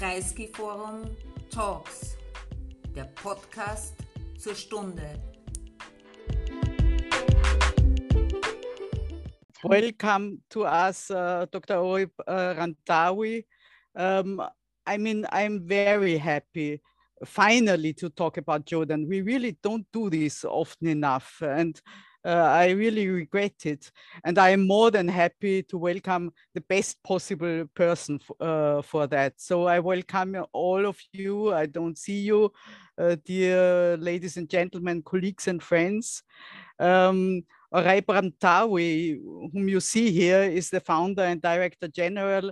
Kreisky Forum Talks, der Podcast zur Stunde. Welcome to us, uh, Dr. Orib uh, Rantawi. Um, I mean, I'm very happy finally to talk about Jordan. We really don't do this often enough. And I really regret it. And I am more than happy to welcome the best possible person uh, for that. So I welcome all of you. I don't see you, uh, dear ladies and gentlemen, colleagues and friends. Um, Oraib Rantawi, whom you see here, is the founder and director general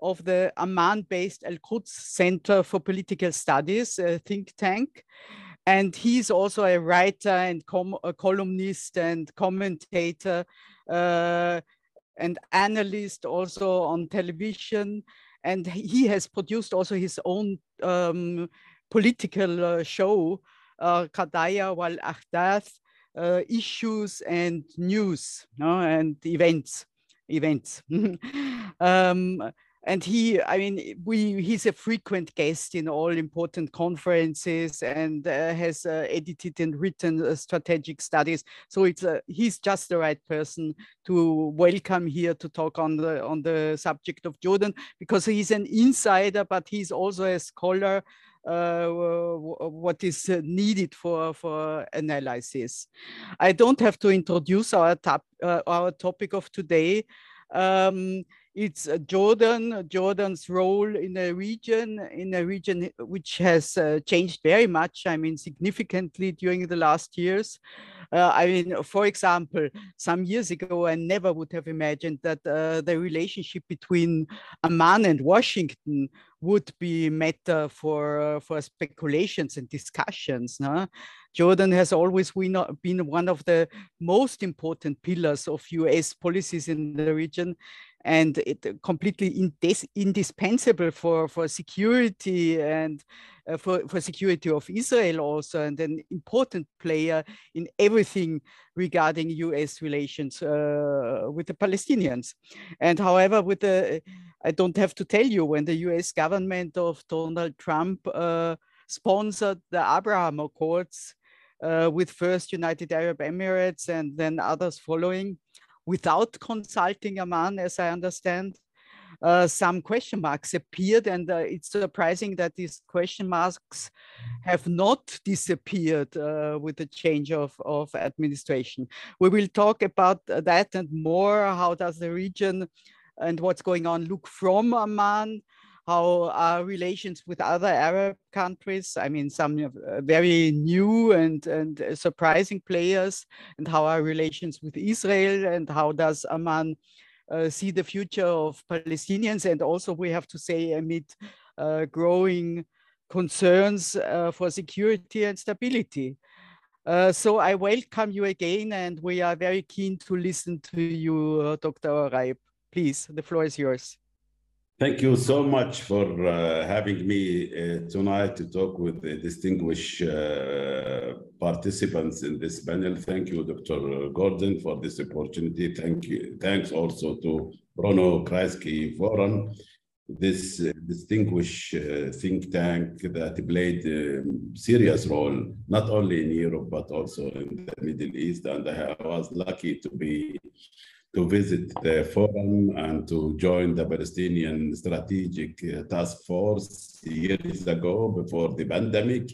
of the Amman-based Al-Quds Center for Political Studies, think tank. And he's also a writer and a columnist and commentator uh, and analyst also on television. And he has produced also his own um, political uh, show, uh, wal Ahdath, uh, issues and news no? and events. Events. um, and he i mean we he's a frequent guest in all important conferences and uh, has uh, edited and written uh, strategic studies so it's uh, he's just the right person to welcome here to talk on the on the subject of jordan because he's an insider but he's also a scholar uh, what is uh, needed for for analysis. I don't have to introduce our top, uh, our topic of today. Um, it's uh, Jordan, Jordan's role in a region, in a region which has uh, changed very much, I mean, significantly during the last years. Uh, I mean, for example, some years ago, I never would have imagined that uh, the relationship between Amman and Washington would be matter for, uh, for speculations and discussions. No? Jordan has always been one of the most important pillars of US policies in the region and it completely indis indispensable for, for security and uh, for, for security of Israel also, and an important player in everything regarding US relations uh, with the Palestinians. And however, with the, I don't have to tell you, when the US government of Donald Trump uh, sponsored the Abraham Accords, uh, with first United Arab Emirates and then others following, without consulting Amman, as I understand. Uh, some question marks appeared, and uh, it's surprising that these question marks have not disappeared uh, with the change of, of administration. We will talk about that and more. How does the region and what's going on look from Amman? How our relations with other Arab countries, I mean, some uh, very new and, and surprising players, and how our relations with Israel, and how does Amman uh, see the future of Palestinians, and also we have to say amid uh, growing concerns uh, for security and stability. Uh, so I welcome you again, and we are very keen to listen to you, uh, Dr. Oraib. Please, the floor is yours. Thank you so much for uh, having me uh, tonight to talk with the distinguished uh, participants in this panel. Thank you, Dr. Gudrun, for this opportunity. Thank you. Thanks also to Bruno Kreisky Forum, this uh, distinguished uh, think tank that played a serious role, not only in Europe, but also in the Middle East. And I was lucky to be to visit the forum and to join the Palestinian Strategic uh, Task Force years ago before the pandemic.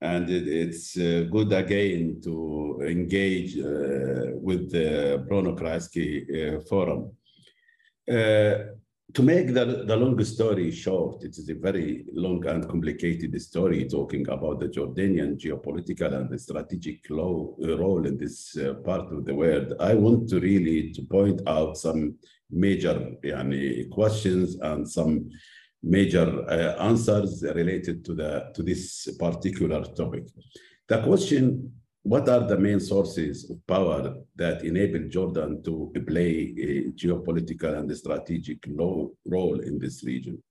And it, it's uh, good again to engage uh, with the Bruno Kreisky uh, Forum. To make the, the long story short, it is a very long and complicated story talking about the Jordanian geopolitical and the strategic uh, role in this uh, part of the world. I want to really to point out some major yani, questions and some major uh, answers related to the to this particular topic. The question what are the main sources of power that enable Jordan to play a geopolitical and strategic role in this region?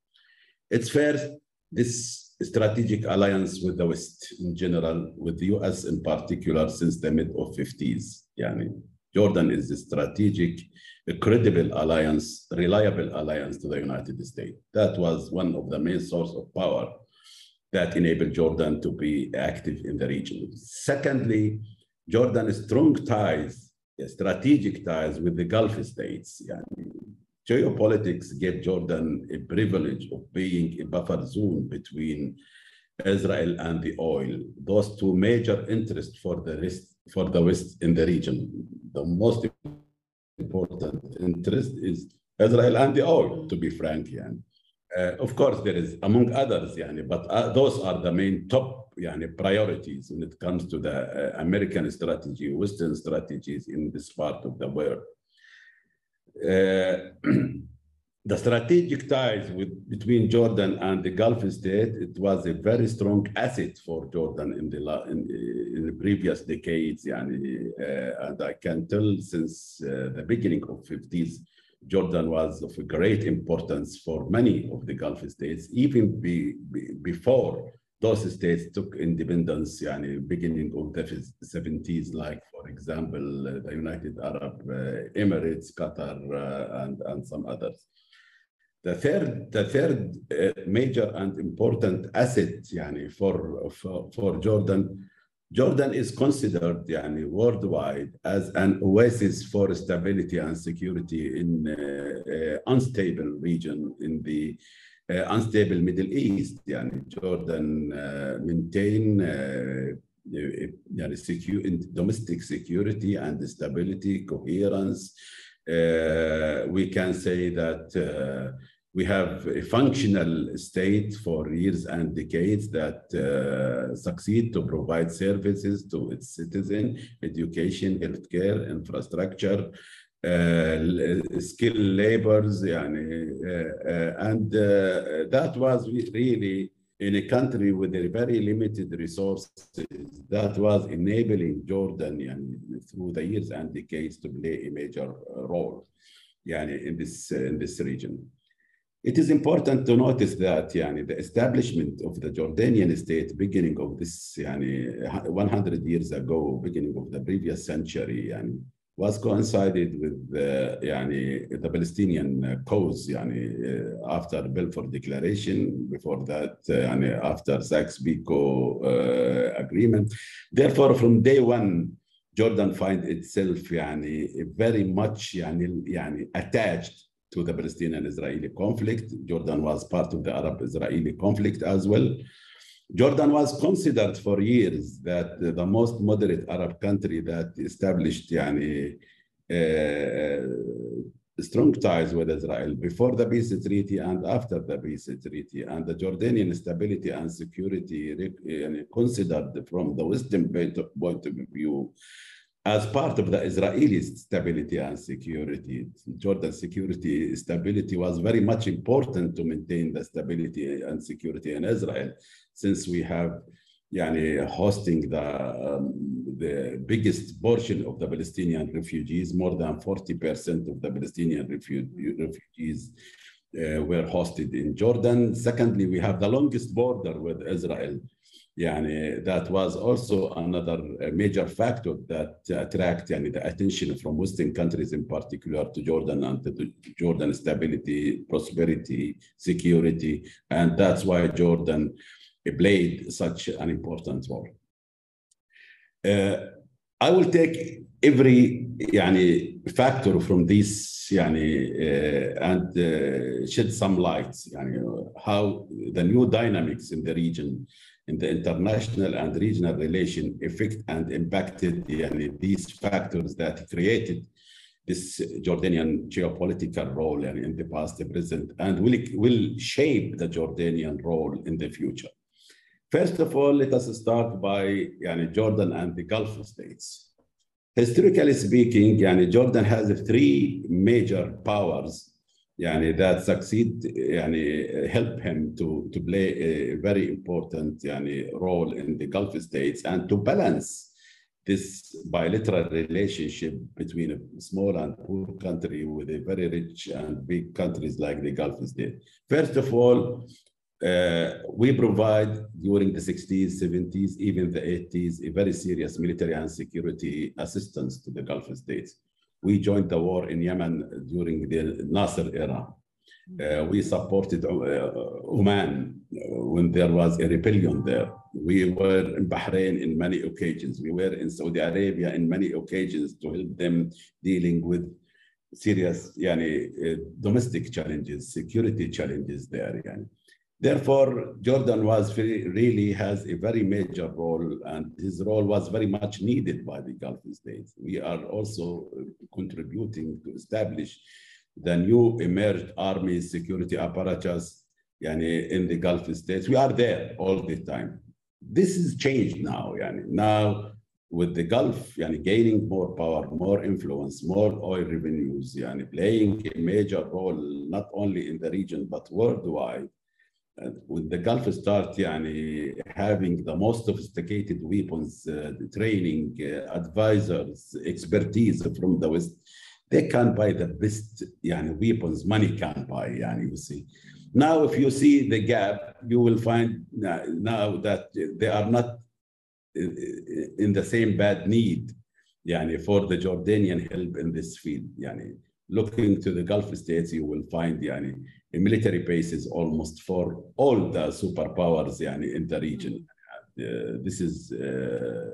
It's first, this strategic alliance with the West in general, with the US in particular, since the mid of 50s. Yani, Jordan is a strategic, a credible alliance, reliable alliance to the United States. That was one of the main source of power that enabled Jordan to be active in the region. Secondly, Jordan's strong ties, strategic ties with the Gulf states. Geopolitics gave Jordan a privilege of being a buffer zone between Israel and the oil. Those two major interests for the rest, for the West in the region. The most important interest is Israel and the oil, to be frank. Yani. Uh, of course, there is among others, but uh, those are the main top priorities when it comes to the uh, American strategy, Western strategies in this part of the world. the strategic ties with, between Jordan and the Gulf state, it was a very strong asset for Jordan in the, in, in the previous decades. Yani, uh, and I can tell since uh, the beginning of 50s, Jordan was of great importance for many of the Gulf states, even be, be, before those states took independence, in yani, beginning of the 70s, like, for example, uh, the United Arab uh, Emirates, Qatar, uh, and, and some others. The third, the third uh, major and important asset yani, for, for, for Jordan, Jordan is considered worldwide as an oasis for stability and security in uh, uh, unstable region in the uh, unstable Middle East. Jordan uh, maintain uh, yani, secure, domestic security and stability, coherence. Uh, we can say that we have a functional state for years and decades that uh, succeed to provide services to its citizen, education, healthcare, infrastructure, uh, skilled labors, yani, uh, uh and uh, that was really in a country with a very limited resources that was enabling Jordan yani, through the years and decades to play a major role yani, in, this, in this region. It is important to notice that yani, the establishment of the Jordanian state beginning of this yani, 100 years ago, beginning of the previous century, yani, was coincided with the, yani, the Palestinian cause yani, uh, after Balfour Declaration, before that, uh, yani, after Sykes-Picot uh, agreement. Therefore, from day one, Jordan find itself very much yani, attached to the Palestinian-Israeli conflict. Jordan was part of the Arab-Israeli conflict as well. Jordan was considered for years that the most moderate Arab country that established yani, uh, strong ties with Israel before the peace treaty and after the peace treaty. And the Jordanian stability and security yani, considered from the Western point of view as part of the Israeli stability and security. Jordan's security stability was very much important to maintain the stability and security in Israel, since we have yani, hosting the, um, the biggest portion of the Palestinian refugees, more than 40% of the Palestinian refugees uh, were hosted in Jordan. Secondly, we have the longest border with Israel يعني that was also another major factor that attract يعني the attention from Western countries in particular to Jordan and to Jordan stability, prosperity, security, and that's why Jordan played such an important role. Uh, I will take every يعني factor from this يعني uh, and uh, shed some light يعني how the new dynamics in the region in the international and regional relation affect and impacted these factors that created this Jordanian geopolitical role in the past, the present, and will, will shape the Jordanian role in the future. First of all, let us start by Jordan and the Gulf states. Historically speaking, Jordan has three major powers yani that succeed yani help him to to play a very important role in the Gulf states and to balance this bilateral relationship between a small and poor country with a very rich and big countries like the Gulf states. First of all, uh, we provide during the 60s, 70s, even the 80s, a very serious military and security assistance to the Gulf states. We joined the war in Yemen during the Nasser era. Uh, we supported uh, Oman when there was a rebellion there. We were in Bahrain in many occasions. We were in Saudi Arabia in many occasions to help them dealing with serious yani, uh, domestic challenges, security challenges there. Yani. Therefore, Jordan was very, really has a very major role, and his role was very much needed by the Gulf states. We are also contributing to establish the new emerged army security apparatus yani, in the Gulf states. We are there all the time. This is changed now. Yani. Now, with the Gulf yani, gaining more power, more influence, more oil revenues, yani, playing a major role not only in the region but worldwide, with the Gulf start yani, having the most sophisticated weapons, uh, training, uh, advisors, expertise from the West, they can buy the best yani, weapons money can buy, yani, you see. Now, if you see the gap, you will find now that they are not in the same bad need yani, for the Jordanian help in this field. Yani. Looking to the Gulf states, you will find yani, military bases almost for all the superpowers yani, in the region. Uh, this is uh,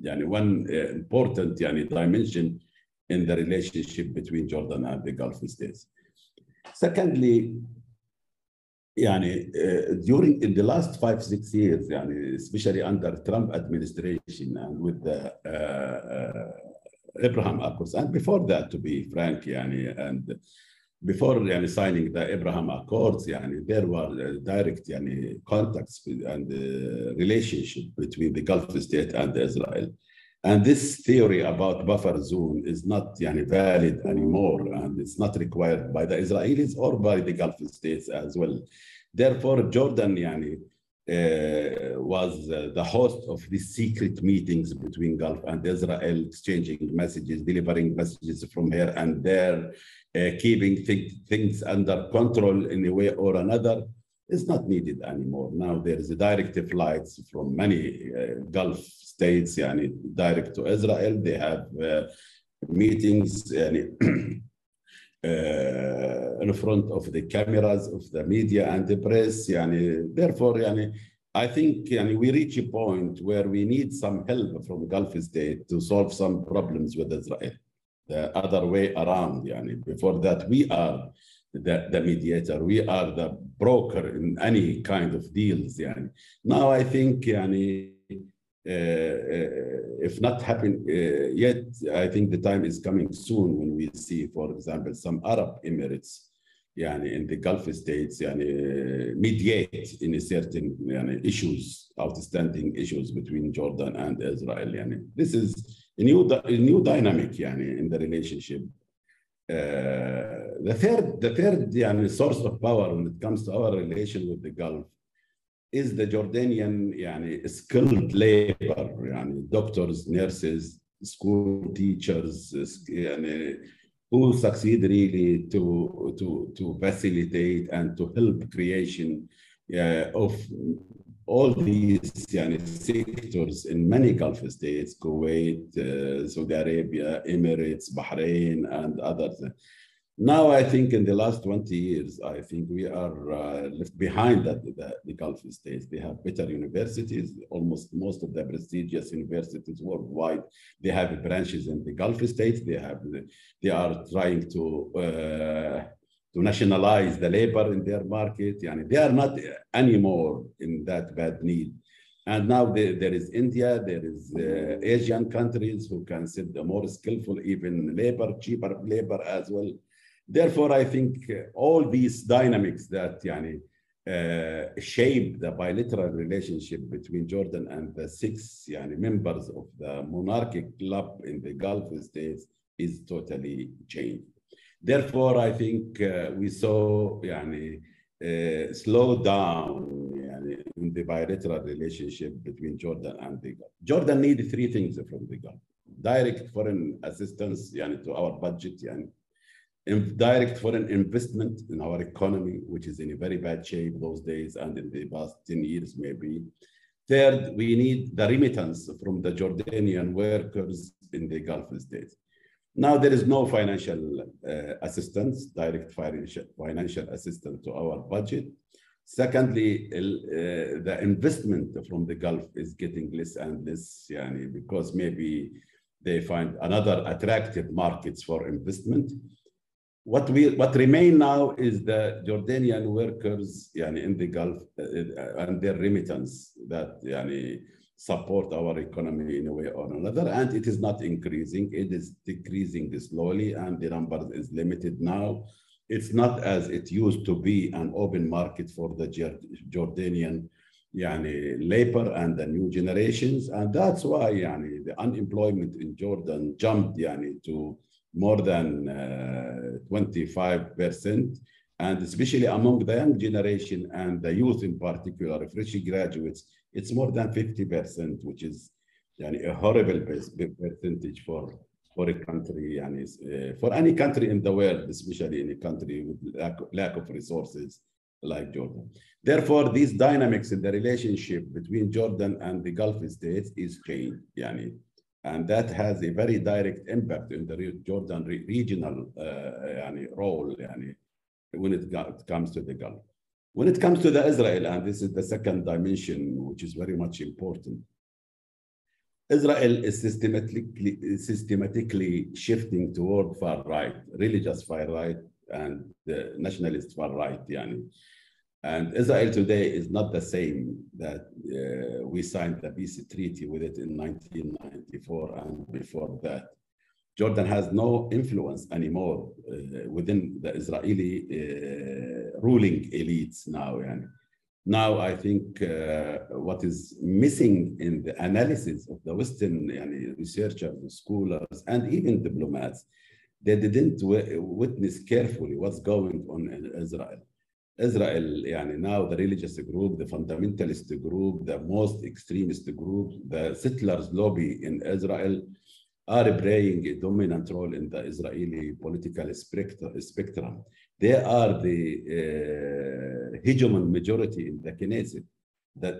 yani, one uh, important yani, dimension in the relationship between Jordan and the Gulf states. Secondly, يعني uh, during in the last five six years يعني especially under Trump administration and with the uh, uh, Abraham Accords and before that to be frank يعني and before يعني signing the Abraham Accords يعني there were direct يعني contacts and relationship between the Gulf state and Israel and this theory about buffer zone is not yani, valid anymore, and it's not required by the Israelis or by the Gulf states as well. Therefore, Jordan yani, uh, was uh, the host of these secret meetings between Gulf and Israel, exchanging messages, delivering messages from here and there, uh, keeping th things under control in a way or another is not needed anymore. Now there is a direct flights from many uh, Gulf states, yani, direct to Israel. They have uh, meetings yani, uh, in front of the cameras of the media and the press. Yani, therefore, yani, I think yani, we reach a point where we need some help from Gulf state to solve some problems with Israel. The other way around, yani. before that, we are the, the mediator. We are the broker in any kind of deals. Yani. Now I think yani, uh, uh, if not happen uh, yet, I think the time is coming soon when we see, for example, some Arab Emirates yani, in the Gulf states yani, mediate in certain yani, issues, outstanding issues between Jordan and Israel. Yani. This is new, new dynamic yani, in the relationship. Uh, the third, the third yani, source of power when it comes to our relation with the Gulf is the Jordanian yani, skilled labor, yani, doctors, nurses, school teachers, yani, who succeed really to, to, to facilitate and to help creation uh, of all these yani, sectors in many Gulf states, Kuwait, uh, Saudi Arabia, Emirates, Bahrain, and others. Now, I think in the last 20 years, I think we are uh, left behind the, the, the, Gulf states. They have better universities. Almost most of the prestigious universities worldwide, they have branches in the Gulf states. They have, they are trying to uh, to nationalize the labor in their market. Yani they are not anymore in that bad need. And now there, there is India, there is uh, Asian countries who can send the more skillful, even labor, cheaper labor as well. Therefore, I think all these dynamics that yani, uh, shape the bilateral relationship between Jordan and the six yani, members of the monarchic club in the Gulf states is totally changed. Therefore, I think uh, we saw yani, uh, slow down yani, in the bilateral relationship between Jordan and the Gulf. Jordan needed three things from the Gulf. Direct foreign assistance yani, to our budget, yani, direct foreign investment in our economy, which is in a very bad shape those days and in the past 10 years maybe. Third, we need the remittance from the Jordanian workers in the Gulf states. Now there is no financial uh, assistance, direct financial, financial assistance to our budget. Secondly, uh, the investment from the Gulf is getting less and less, yani, because maybe they find another attractive markets for investment. What we what remain now is the Jordanian workers yani, in the Gulf uh, and their remittance that yani, support our economy in a way or another. And it is not increasing, it is decreasing slowly, and the number is limited now. It's not as it used to be an open market for the Jordanian yani, labor and the new generations. And that's why yani, the unemployment in Jordan jumped yani, to more than uh, 25%. And especially among the young generation and the youth in particular, fresh graduates, it's more than 50%, which is yani, a horrible percentage for, for a country, yani, uh, for any country in the world, especially in a country with lack, lack of resources like Jordan. Therefore, these dynamics in the relationship between Jordan and the Gulf states is changed, yani, and that has a very direct impact in the Jordan re regional uh, yani, role yani, when it, comes to the Gulf. When it comes to the Israel, and this is the second dimension, which is very much important, Israel is systematically, systematically shifting toward far right, religious far right, and the nationalist far right. Yani. And Israel today is not the same that uh, we signed the peace treaty with it in 1994 and before that. Jordan has no influence anymore uh, within the Israeli uh, ruling elites now. And now I think uh, what is missing in the analysis of the Western researchers, scholars, and even diplomats, they didn't witness carefully what's going on in Israel. Israel, yani now the religious group, the fundamentalist group, the most extremist group, the settlers lobby in Israel are playing a dominant role in the Israeli political spectrum. They are the uh, hegemon majority in the Knesset. That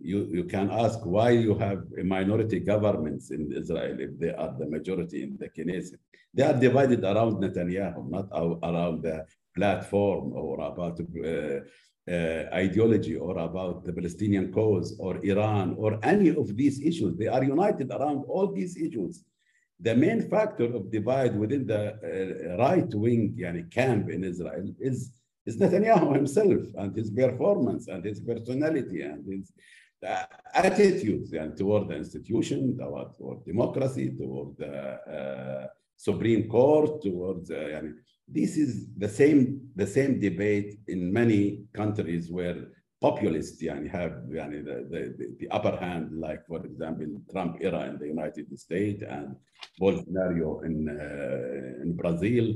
you, you can ask why you have minority governments in Israel if they are the majority in the Knesset. They are divided around Netanyahu, not around the platform or about uh, uh, ideology or about the Palestinian cause or Iran or any of these issues. They are united around all these issues the main factor of divide within the uh, right wing yani, camp in Israel is, is Netanyahu himself and his performance and his personality and his uh, attitudes and toward the institution, toward, toward democracy, toward the uh, Supreme Court, towards uh, this is the same the same debate in many countries where populists yani, have yani, the, the, the, upper hand, like, for example, Trump era in the United States and Bolsonaro in, uh, in Brazil,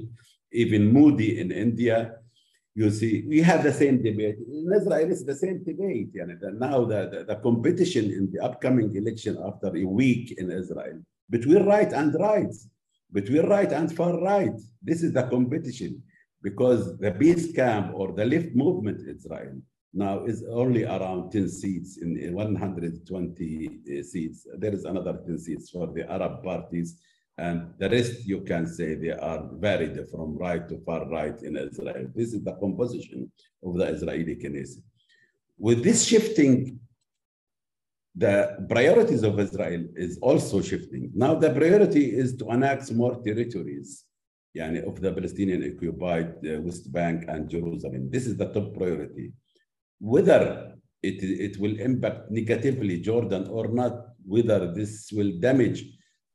even Modi in India. You see, we have the same debate. In Israel, it's the same debate. Yani, now the, the, the competition in the upcoming election after a week in Israel between right and right, between right and far right. This is the competition because the peace camp or the left movement in Israel now is only around 10 seats in 120 uh, seats. There is another 10 seats for the Arab parties. And the rest, you can say they are varied from right to far right in Israel. This is the composition of the Israeli Knesset. With this shifting, the priorities of Israel is also shifting. Now the priority is to annex more territories yani, of the Palestinian occupied uh, West Bank and Jerusalem. This is the top priority whether it, it will impact negatively Jordan or not, whether this will damage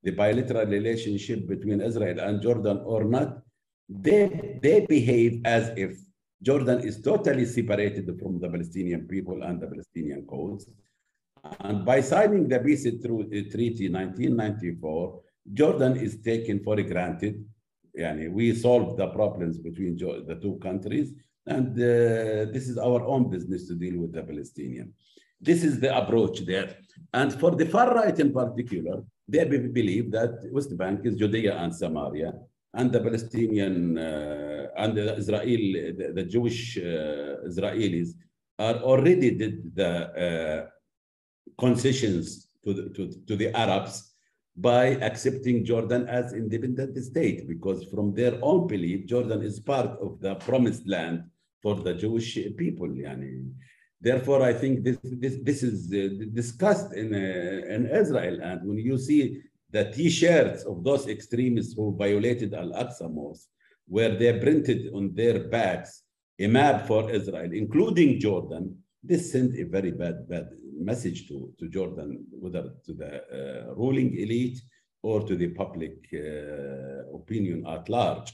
the bilateral relationship between Israel and Jordan or not, they, they behave as if Jordan is totally separated from the Palestinian people and the Palestinian cause. And by signing the peace uh, treaty 1994, Jordan is taken for granted. Yani we solved the problems between the two countries and uh, this is our own business to deal with the Palestinian. This is the approach there. And for the far right in particular, they believe that West Bank is Judea and Samaria, and the Palestinian uh, and the Israel, the, the Jewish uh, Israelis are already did the uh, concessions to the, to, to the Arabs by accepting Jordan as independent state because from their own belief, Jordan is part of the promised land for the Jewish people. Yani. Therefore, I think this, this, this is uh, discussed in, uh, in Israel. And when you see the t-shirts of those extremists who violated Al-Aqsa Mosque, where they printed on their backs a map for Israel, including Jordan, this sent a very bad, bad message to, to Jordan, whether to the uh, ruling elite or to the public uh, opinion at large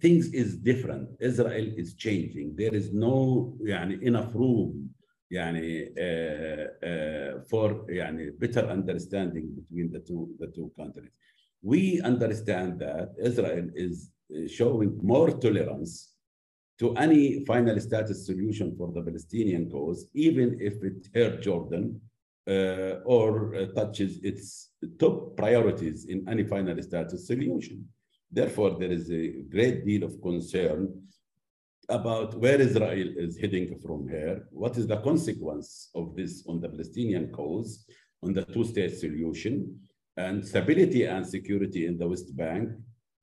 Things is different. Israel is changing. There is no يعني, enough room يعني, uh, uh, for يعني, better understanding between the two, the two countries. We understand that Israel is showing more tolerance to any final status solution for the Palestinian cause, even if it hurt Jordan uh, or uh, touches its top priorities in any final status solution. Therefore, there is a great deal of concern about where Israel is heading from here, what is the consequence of this on the Palestinian cause, on the two-state solution, and stability and security in the West Bank,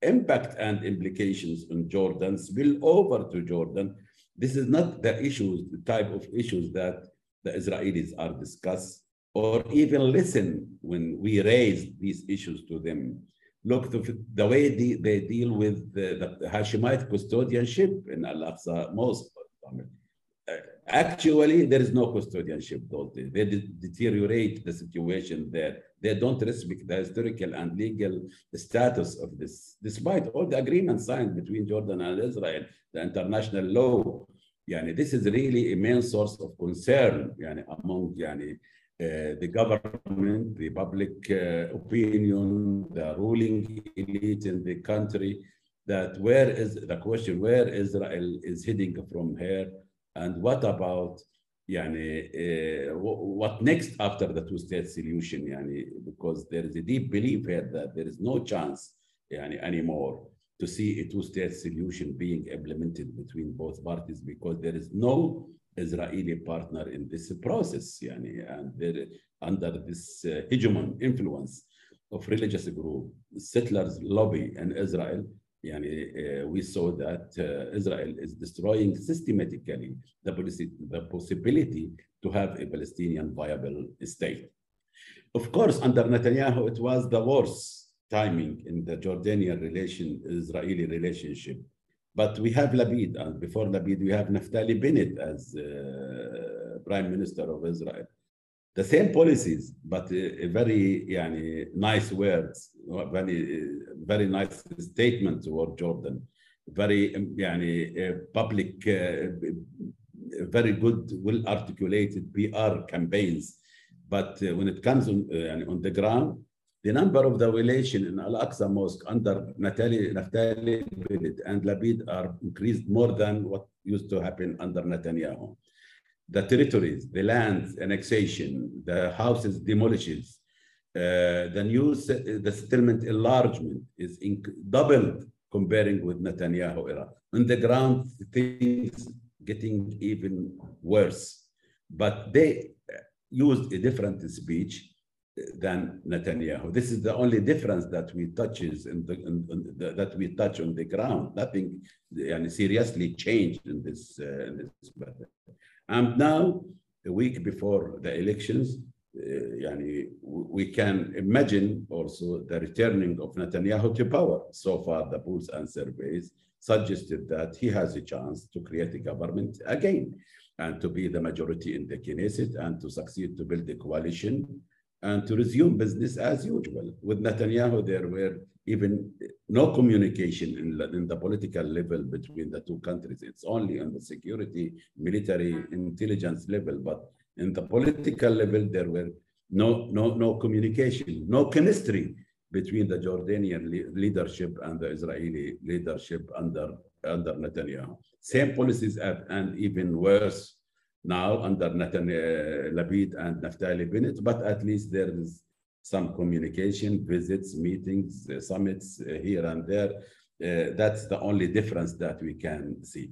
impact and implications on Jordan, spill over to Jordan. This is not the issues, the type of issues that the Israelis are discussed or even listen when we raise these issues to them. Look, the, the way they, they deal with the, the Hashemite custodianship in Al-Aqsa Mosque. Actually, there is no custodianship those days. They de deteriorate the situation there. They don't respect the historical and legal status of this, despite all the agreements signed between Jordan and Israel, the international law. Yani, this is really a main source of concern yani, among yani, uh, the government, the public uh, opinion, the ruling elite in the country, that where is the question, where Israel is heading from here, and what about يعني, uh, what next after the two-state solution يعني, because there is a deep belief here that there is no chance يعني, anymore to see a two-state solution being implemented between both parties because there is no Israeli partner in this process, yani, and under this uh, hegemon influence of religious group, settlers lobby in Israel, yani, uh, we saw that uh, Israel is destroying systematically the, the possibility to have a Palestinian viable state. Of course, under Netanyahu, it was the worst timing in the Jordanian relation, Israeli relationship but we have Lapid, and before Lapid, we have Naftali Bennett as uh, Prime Minister of Israel the same policies, but a very yani, nice words, very, very nice statement toward Jordan, very yani, public, uh, very good, well-articulated PR campaigns. But uh, when it comes on, uh, on the ground, the number of the violation in Al-Aqsa Mosque under Natali, Naftali Bennett and Lapid are increased more than what used to happen under Netanyahu the territories, the lands, annexation, the houses demolishes, uh, the new the settlement enlargement is doubled comparing with Netanyahu era. On the ground, things getting even worse. But they used a different speech than Netanyahu. This is the only difference that we touches in the, in, the that we touch on the ground. Nothing yani, seriously changed in this, uh, in this matter. And now, a week before the elections, uh, yani, we can imagine also the returning of Netanyahu to power. So far, the polls and surveys suggested that he has a chance to create a government again and to be the majority in the Knesset and to succeed to build a coalition and to resume business as usual. With Netanyahu, there were even no communication in, in the political level between the two countries. It's only on the security, military, intelligence level, but in the political level, there were no, no, no communication, no chemistry between the Jordanian le leadership and the Israeli leadership under, under Netanyahu. Same policies and even worse now under Netanyahu, Lapid and Naftali Bennett, but at least there is some communication, visits, meetings, uh, summits uh, here and there. Uh, that's the only difference that we can see.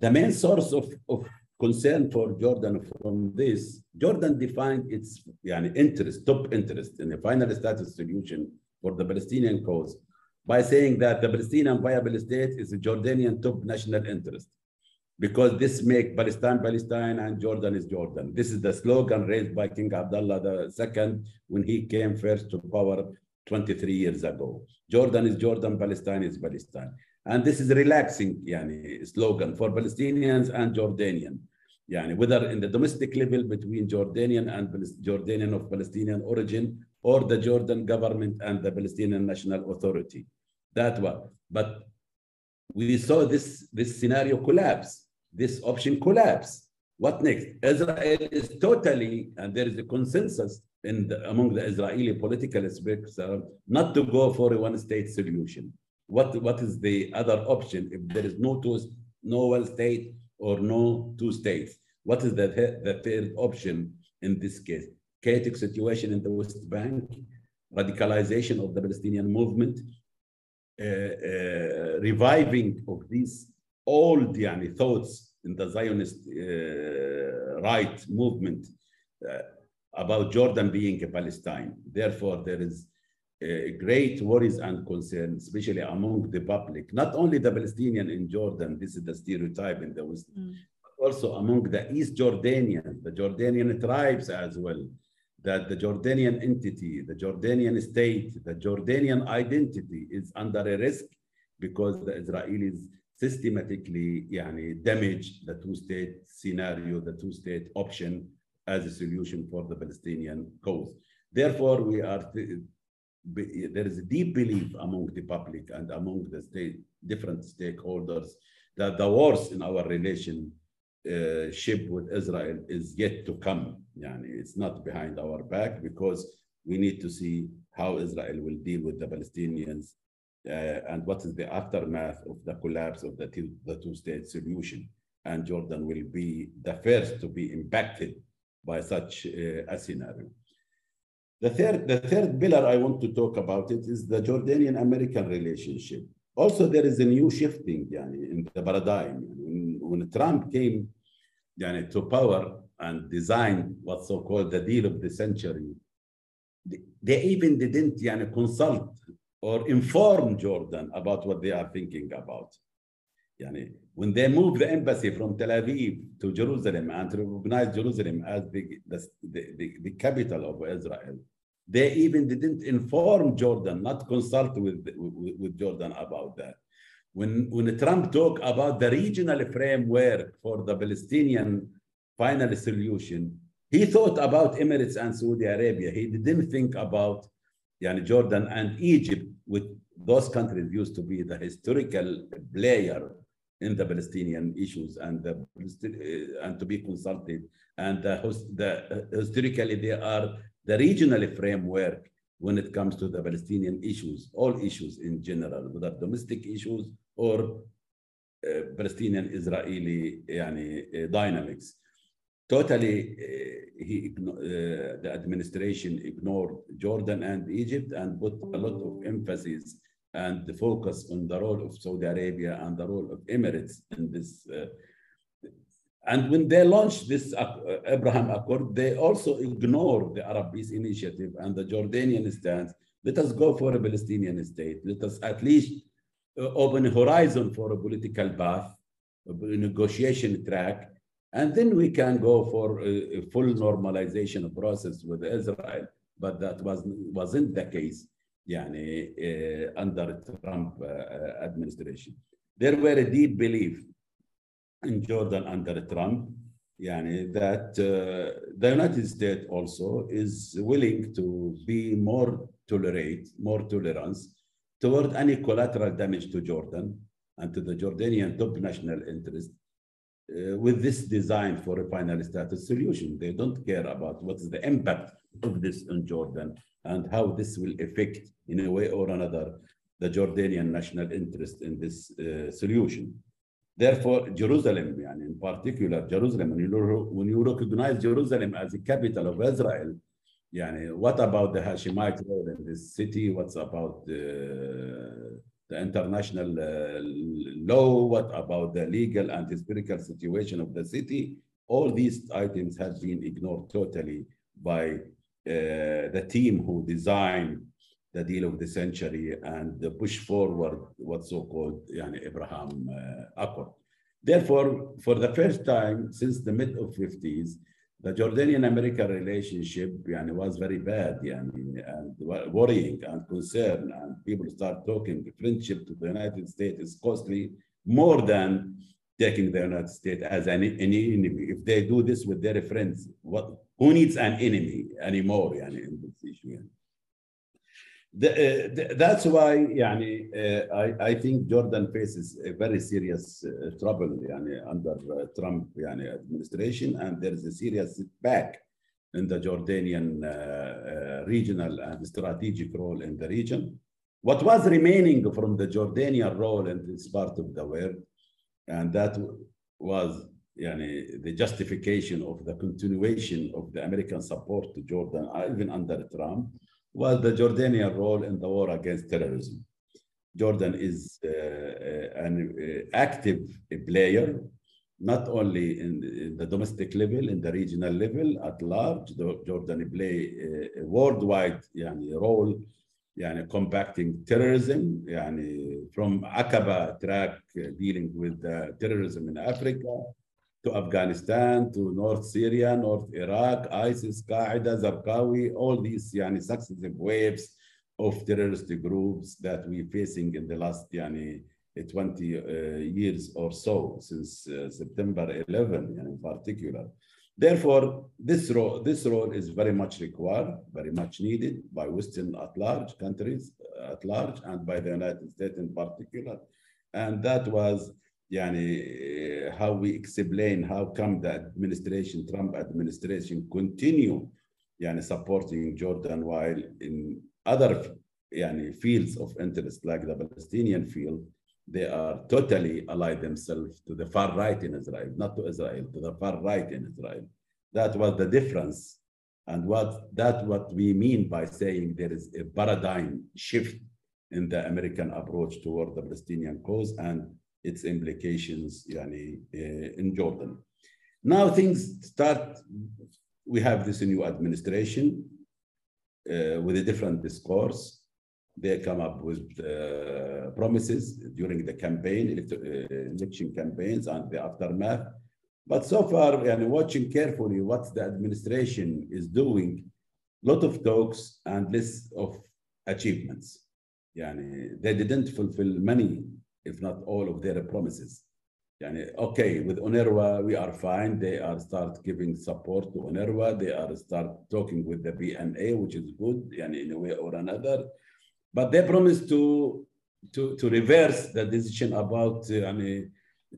The main source of, of concern for Jordan from this, Jordan defined its yani, interest, top interest in a final status solution for the Palestinian cause by saying that the Palestinian viable state is a Jordanian top national interest because this make Palestine Palestine and Jordan is Jordan. This is the slogan raised by King Abdullah II when he came first to power 23 years ago. Jordan is Jordan, Palestine is Palestine. And this is relaxing yani, slogan for Palestinians and Jordanian. Yani, whether in the domestic level between Jordanian and Jordanian of Palestinian origin or the Jordan government and the Palestinian National Authority. That one. But we saw this, this scenario collapse this option collapse. What next? Israel is totally, and there is a consensus in the, among the Israeli political experts, uh, not to go for a one-state solution. What, what is the other option if there is no two, no one state or no two states? What is the, the third option in this case? Chaotic situation in the West Bank, radicalization of the Palestinian movement, uh, uh, reviving of these old yani, thoughts in the Zionist uh, right movement uh, about Jordan being a Palestine. Therefore, there is a great worries and concerns, especially among the public, not only the Palestinian in Jordan, this is the stereotype in the West, mm. but also among the East Jordanian, the Jordanian tribes as well, that the Jordanian entity, the Jordanian state, the Jordanian identity is under a risk because the Israelis systematically يعني, damage the two-state scenario, the two-state option as a solution for the Palestinian cause. Therefore, we are there is a deep belief among the public and among the state different stakeholders that the worst in our relationship uh, with Israel is yet to come. Yani, it's not behind our back because we need to see how Israel will deal with the Palestinians uh, and what is the aftermath of the collapse of the, two, the two-state solution. And Jordan will be the first to be impacted by such uh, a scenario. The third, the third pillar I want to talk about it is the Jordanian-American relationship. Also, there is a new shifting yani, in the paradigm. When, when Trump came yani, to power and designed what's so-called the deal of the century, they even didn't yani, consult or inform Jordan about what they are thinking about. Yani, when they moved the embassy from Tel Aviv to Jerusalem and recognize Jerusalem as the, the, the, the, capital of Israel, they even didn't inform Jordan, not consult with, with, with Jordan about that. When, when Trump talked about the regional framework for the Palestinian final solution, he thought about Emirates and Saudi Arabia. He didn't think about yani Jordan and Egypt, with those countries used to be the historical player in the Palestinian issues and the, uh, and to be consulted. And the, the, historically, they are the regional framework when it comes to the Palestinian issues, all issues in general, whether domestic issues or uh, Palestinian-Israeli uh, dynamics totally uh, he uh, the administration ignored Jordan and Egypt and put a lot of emphasis and the focus on the role of Saudi Arabia and the role of Emirates in this. Uh, and when they launched this Abraham Accord, they also ignored the Arab Peace Initiative and the Jordanian stance. Let us go for a Palestinian state. Let us at least open a horizon for a political path, a negotiation track, and then we can go for a, full normalization process with Israel, but that was, wasn't the case yani, uh, under Trump uh, administration. There were a deep belief in Jordan under Trump yani, that uh, the United States also is willing to be more tolerate, more tolerance toward any collateral damage to Jordan and to the Jordanian top national interest uh, with this design for a final status solution. They don't care about what is the impact of this on Jordan and how this will affect in a way or another the Jordanian national interest in this uh, solution. Therefore, Jerusalem, and in particular, Jerusalem, when you, when you recognize Jerusalem as the capital of Israel, what about the Hashemite role in this city? What's about the, the international uh, law? What about the legal and historical situation of the city? All these items have been ignored totally by uh, the team who designed the deal of the century and push forward what's so-called yani, Abraham uh, Accord. Therefore, for the first time since the mid of 50s, the Jordanian-American relationship yani, was very bad yani, and worrying and concerned, and people start talking friendship to the United States is costly more than taking the United States as an, an enemy. If they do this with their friends, what, who needs an enemy anymore yani, in this issue? Yani? The, uh, the, that's why يعني, uh, I, I think Jordan faces a very serious uh, trouble يعني, under uh, Trump يعني, administration and there is a serious setback in the Jordanian uh, uh, regional and strategic role in the region. What was remaining from the Jordanian role in this part of the world, and that was yani, the justification of the continuation of the American support to Jordan, even under Trump, was the Jordanian role in the war against terrorism. Jordan is uh, an uh, active player, not only in, in, the domestic level, in the regional level at large. Jordan play a, worldwide yani, role yani, combating terrorism, yani, from Aqaba track uh, dealing with terrorism in Africa, to Afghanistan, to North Syria, North Iraq, ISIS, Qaeda, Zarqawi, all these yani, successive waves of terrorist groups that we're facing in the last yani, 20 uh, years or so, since uh, September 11 yani, in particular. Therefore, this role, this role is very much required, very much needed by Western at large, countries at large, and by the United States in particular. And that was yani, uh, how we explain how come the administration, Trump administration continue yani, supporting Jordan while in other yani, fields of interest like the Palestinian field, they are totally allied themselves to the far right in Israel, not to Israel, to the far right in Israel. That was the difference. And what that what we mean by saying there is a paradigm shift in the American approach toward the Palestinian cause and its implications yani, uh, in Jordan. Now things start, we have this new administration uh, with a different discourse. They come up with uh, promises during the campaign, election campaigns and the aftermath. But so far, yani, watching carefully what the administration is doing, lot of talks and list of achievements. Yani, they didn't fulfill many if not all of their promises. Okay, with UNRWA, we are fine. They are start giving support to UNRWA. They are start talking with the BNA, which is good in a way or another. But they promised to, to, to reverse the decision about uh, yani,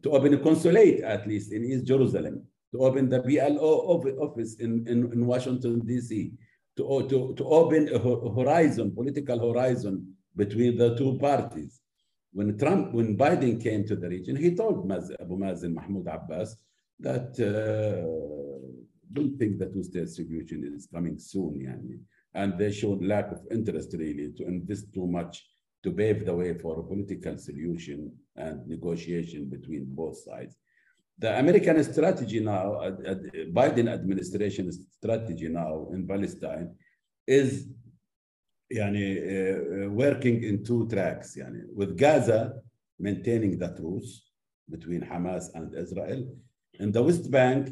to open a consulate, at least in East Jerusalem, to open the PLO office in, in, in Washington, D.C., to, to, to open a horizon, political horizon between the two parties when Trump, when Biden came to the region, he told Maz, Abu Mazen Mahmoud Abbas that uh, don't think the two-state solution is coming soon, yani. and they showed lack of interest really to invest too much to pave the way for a political solution and negotiation between both sides. The American strategy now, uh, uh, Biden administration strategy now in Palestine is يعني uh, working in two tracks يعني with Gaza maintaining the truce between Hamas and Israel and the West Bank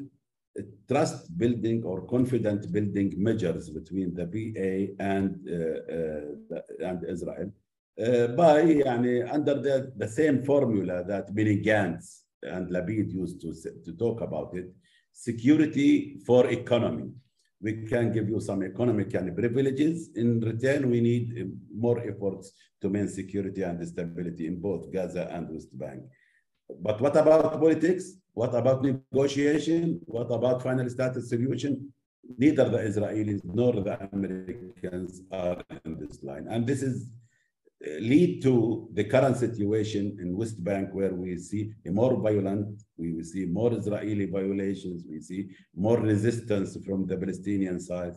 uh, trust building or confident building measures between the BA and uh, uh, and Israel uh, by يعني under the, the same formula that Benny Gantz and Lapid used to to talk about it security for economy we can give you some economic and privileges. In return, we need uh, more efforts to maintain security and stability in both Gaza and West Bank. But what about politics? What about negotiation? What about final status solution? Neither the Israelis nor the Americans are in this line. And this is lead to the current situation in West Bank where we see more violent, we see more Israeli violations, we see more resistance from the Palestinian side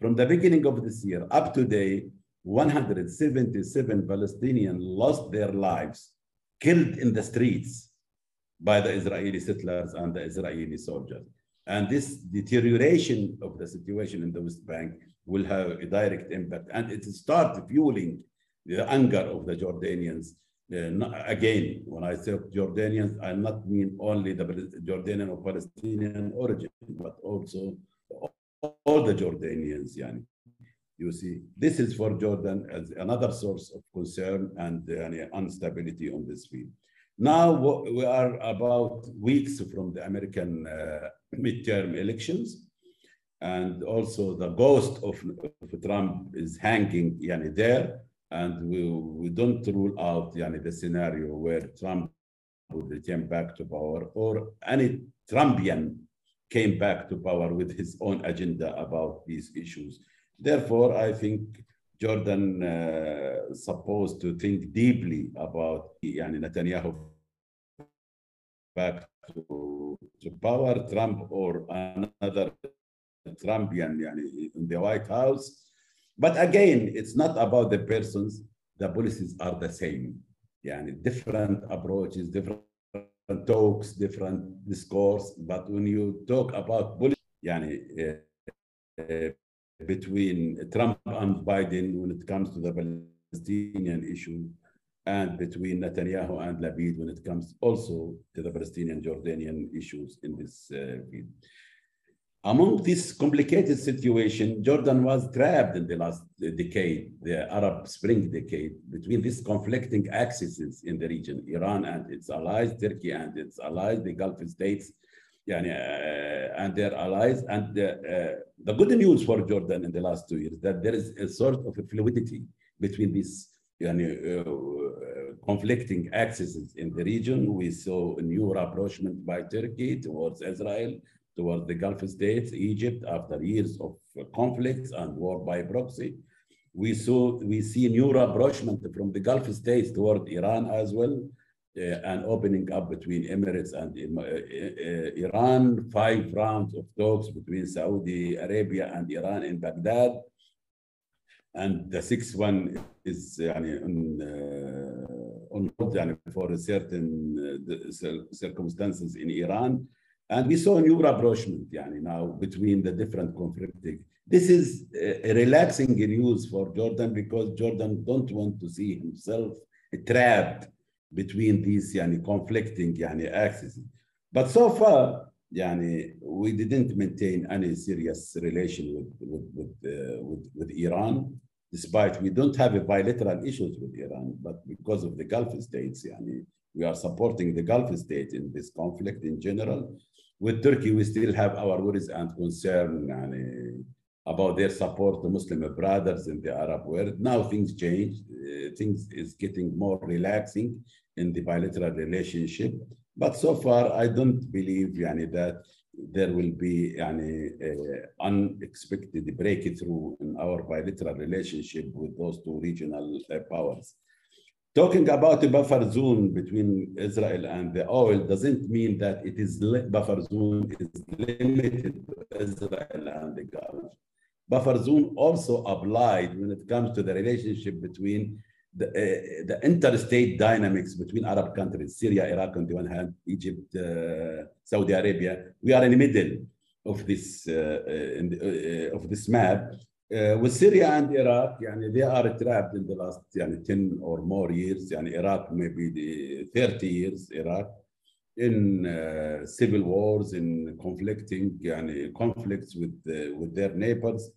from the beginning of this year up to date, 177 Palestinians lost their lives, killed in the streets by the Israeli settlers and the Israeli soldiers. And this deterioration of the situation in the West Bank will have a direct impact. And it starts fueling the anger of the Jordanians. Uh, again, when I say Jordanians, I not mean only the Jordanian or Palestinian origin, but also all the Jordanians. Yani. You see, this is for Jordan as another source of concern and yani, instability on this field. Now we are about weeks from the American uh, midterm elections. And also the ghost of, of Trump is hanging yani, there. And we, we don't rule out yani, the scenario where Trump would return back to power or any Trumpian came back to power with his own agenda about these issues. Therefore, I think Jordan uh, supposed to think deeply about yani, Netanyahu back to, to power, Trump or another Trumpian yani, in the White House. But again, it's not about the persons, the policies are the same. Yani, different approaches, different talks, different discourse. But when you talk about policy, yani, uh, uh, between Trump and Biden when it comes to the Palestinian issue, and between Netanyahu and Lapid when it comes also to the Palestinian Jordanian issues in this uh, field. Among this complicated situation, Jordan was trapped in the last decade, the Arab Spring decade, between these conflicting axes in the region, Iran and its allies, Turkey and its allies, the Gulf states, uh, and their allies. And uh, the good news for Jordan in the last two years that there is a sort of a fluidity between these yani, uh, conflicting axes in the region. We saw a new rapprochement by Turkey towards Israel, toward the Gulf states, Egypt, after years of conflicts and war by proxy. We, saw, we see new rapprochement from the Gulf states toward Iran as well, uh, and opening up between Emirates and uh, uh, uh, Iran, five rounds of talks between Saudi Arabia and Iran in Baghdad. And the sixth one is on, uh, on hold for certain uh, circumstances in Iran. And we saw new rapprochement yani, now between the different conflicting. This is a relaxing news for Jordan because Jordan don't want to see himself trapped between these yani, conflicting yani, axes. But so far, yani, we didn't maintain any serious relation with, with, with, uh, with, with Iran, despite we don't have bilateral issues with Iran, but because of the Gulf states, yani, we are supporting the Gulf states in this conflict in general with Turkey, we still have our worries and concern about their support to Muslim brothers in the Arab world. Now things change. Uh, things is getting more relaxing in the bilateral relationship. But so far, I don't believe yani, that there will be an uh, unexpected breakthrough in our bilateral relationship with those two regional uh, powers. Talking about the buffer zone between Israel and the oil doesn't mean that it is buffer zone is limited to Israel and the Gulf. Buffer zone also applied when it comes to the relationship between the, uh, the interstate dynamics between Arab countries, Syria, Iraq on the one hand, Egypt, uh, Saudi Arabia. We are in the middle of this uh, the, of this map with Syria and Iraq, يعني, they are trapped in the last يعني, 10 or more years. يعني, Iraq maybe the 30 years, Iraq, in uh, civil wars, in conflicting يعني, conflicts with, uh, with their neighbors.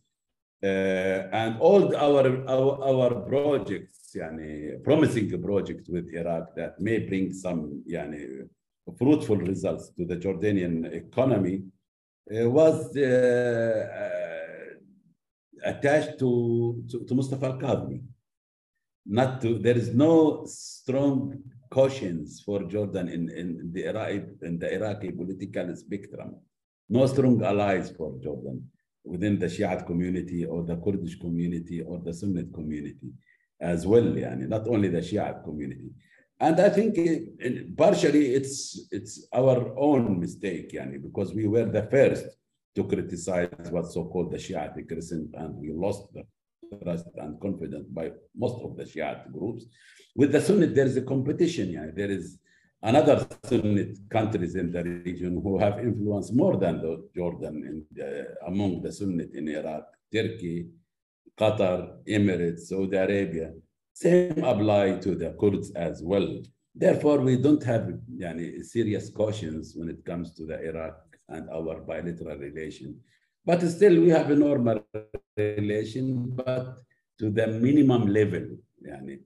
Uh, and all our, our, our projects يعني promising project with Iraq that may bring some يعني fruitful results to the Jordanian economy uh, was uh, attached to, to, to Mustafa al-Kadhimi. Not to, there is no strong cautions for Jordan in, in, the Iraqi, in the Iraqi political spectrum. No strong allies for Jordan within the Shiite community or the Kurdish community or the Sunni community as well, yani, not only the Shia community. And I think it, partially it's it's our own mistake, yani, because we were the first to criticize what's so-called the Shiite crescent, and we lost the trust and confidence by most of the Shiite groups. With the Sunni, there is a competition. Yeah, there is another Sunni countries in the region who have influence more than the Jordan the, among the Sunni in Iraq, Turkey, Qatar, Emirates, Saudi Arabia. Same apply to the Kurds as well. Therefore, we don't have yani, serious cautions when it comes to the Iraq and our bilateral relation. But still, we have a normal relation, but to the minimum level. Yani,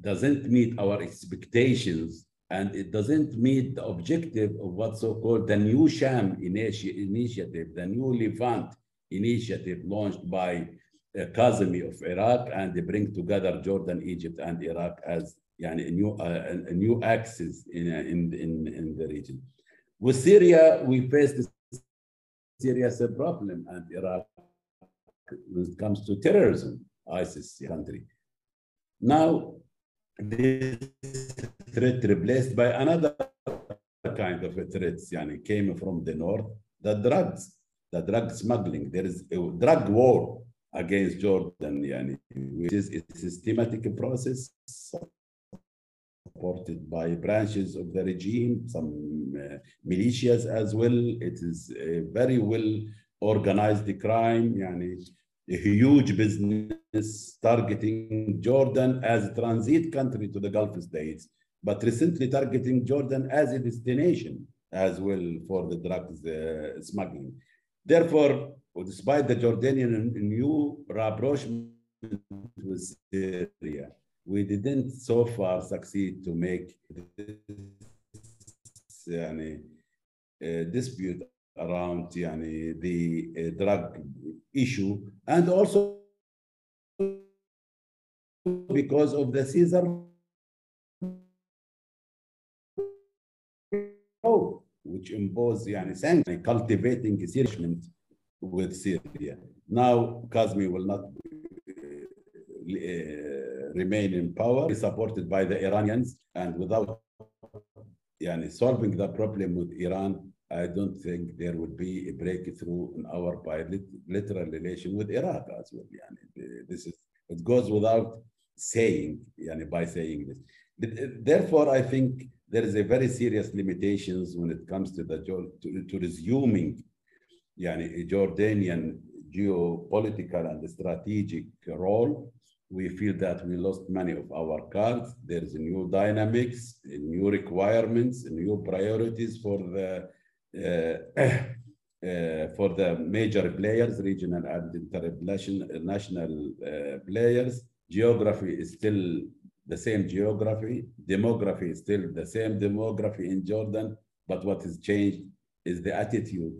doesn't meet our expectations and it doesn't meet the objective of what's so-called the new Sham initi initiative, the new Levant initiative launched by uh, Kazemi of Iraq and they bring together Jordan, Egypt, and Iraq as yani, a, new, uh, a new axis in, uh, in, in, in the region. With Syria, we face a serious problem and Iraq when it comes to terrorism, ISIS country. Now, this threat replaced by another kind of a threat yani, came from the north, the drugs, the drug smuggling. There is a drug war against Jordan, yani, which is a systematic process supported by branches of the regime, some militias as well. It is a very well organized crime, yani, a huge business targeting Jordan as a transit country to the Gulf states, but recently targeting Jordan as a destination as well for the drugs uh, smuggling. Therefore, despite the Jordanian new rapprochement with Syria, we didn't so far succeed to make this yani, uh, dispute around yani, the uh, drug issue and also because of the Caesar which imposed yani, sanctions, cultivating seriousness with Syria. Now, Kazmi will not uh, remain in power, supported by the Iranians, and without yani, solving the problem with Iran, I don't think there would be a breakthrough in our bilateral relation with Iraq as well. Yani, this is it goes without saying, yani, by saying this. Uh, therefore, I think there is a very serious limitations when it comes to the to, to resuming yani, a Jordanian geopolitical and strategic role. We feel that we lost many of our cards. There's new dynamics, new requirements, new priorities for the uh, uh, for the major players, regional and international uh, players. Geography is still the same geography. Demography is still the same demography in Jordan. But what has changed is the attitude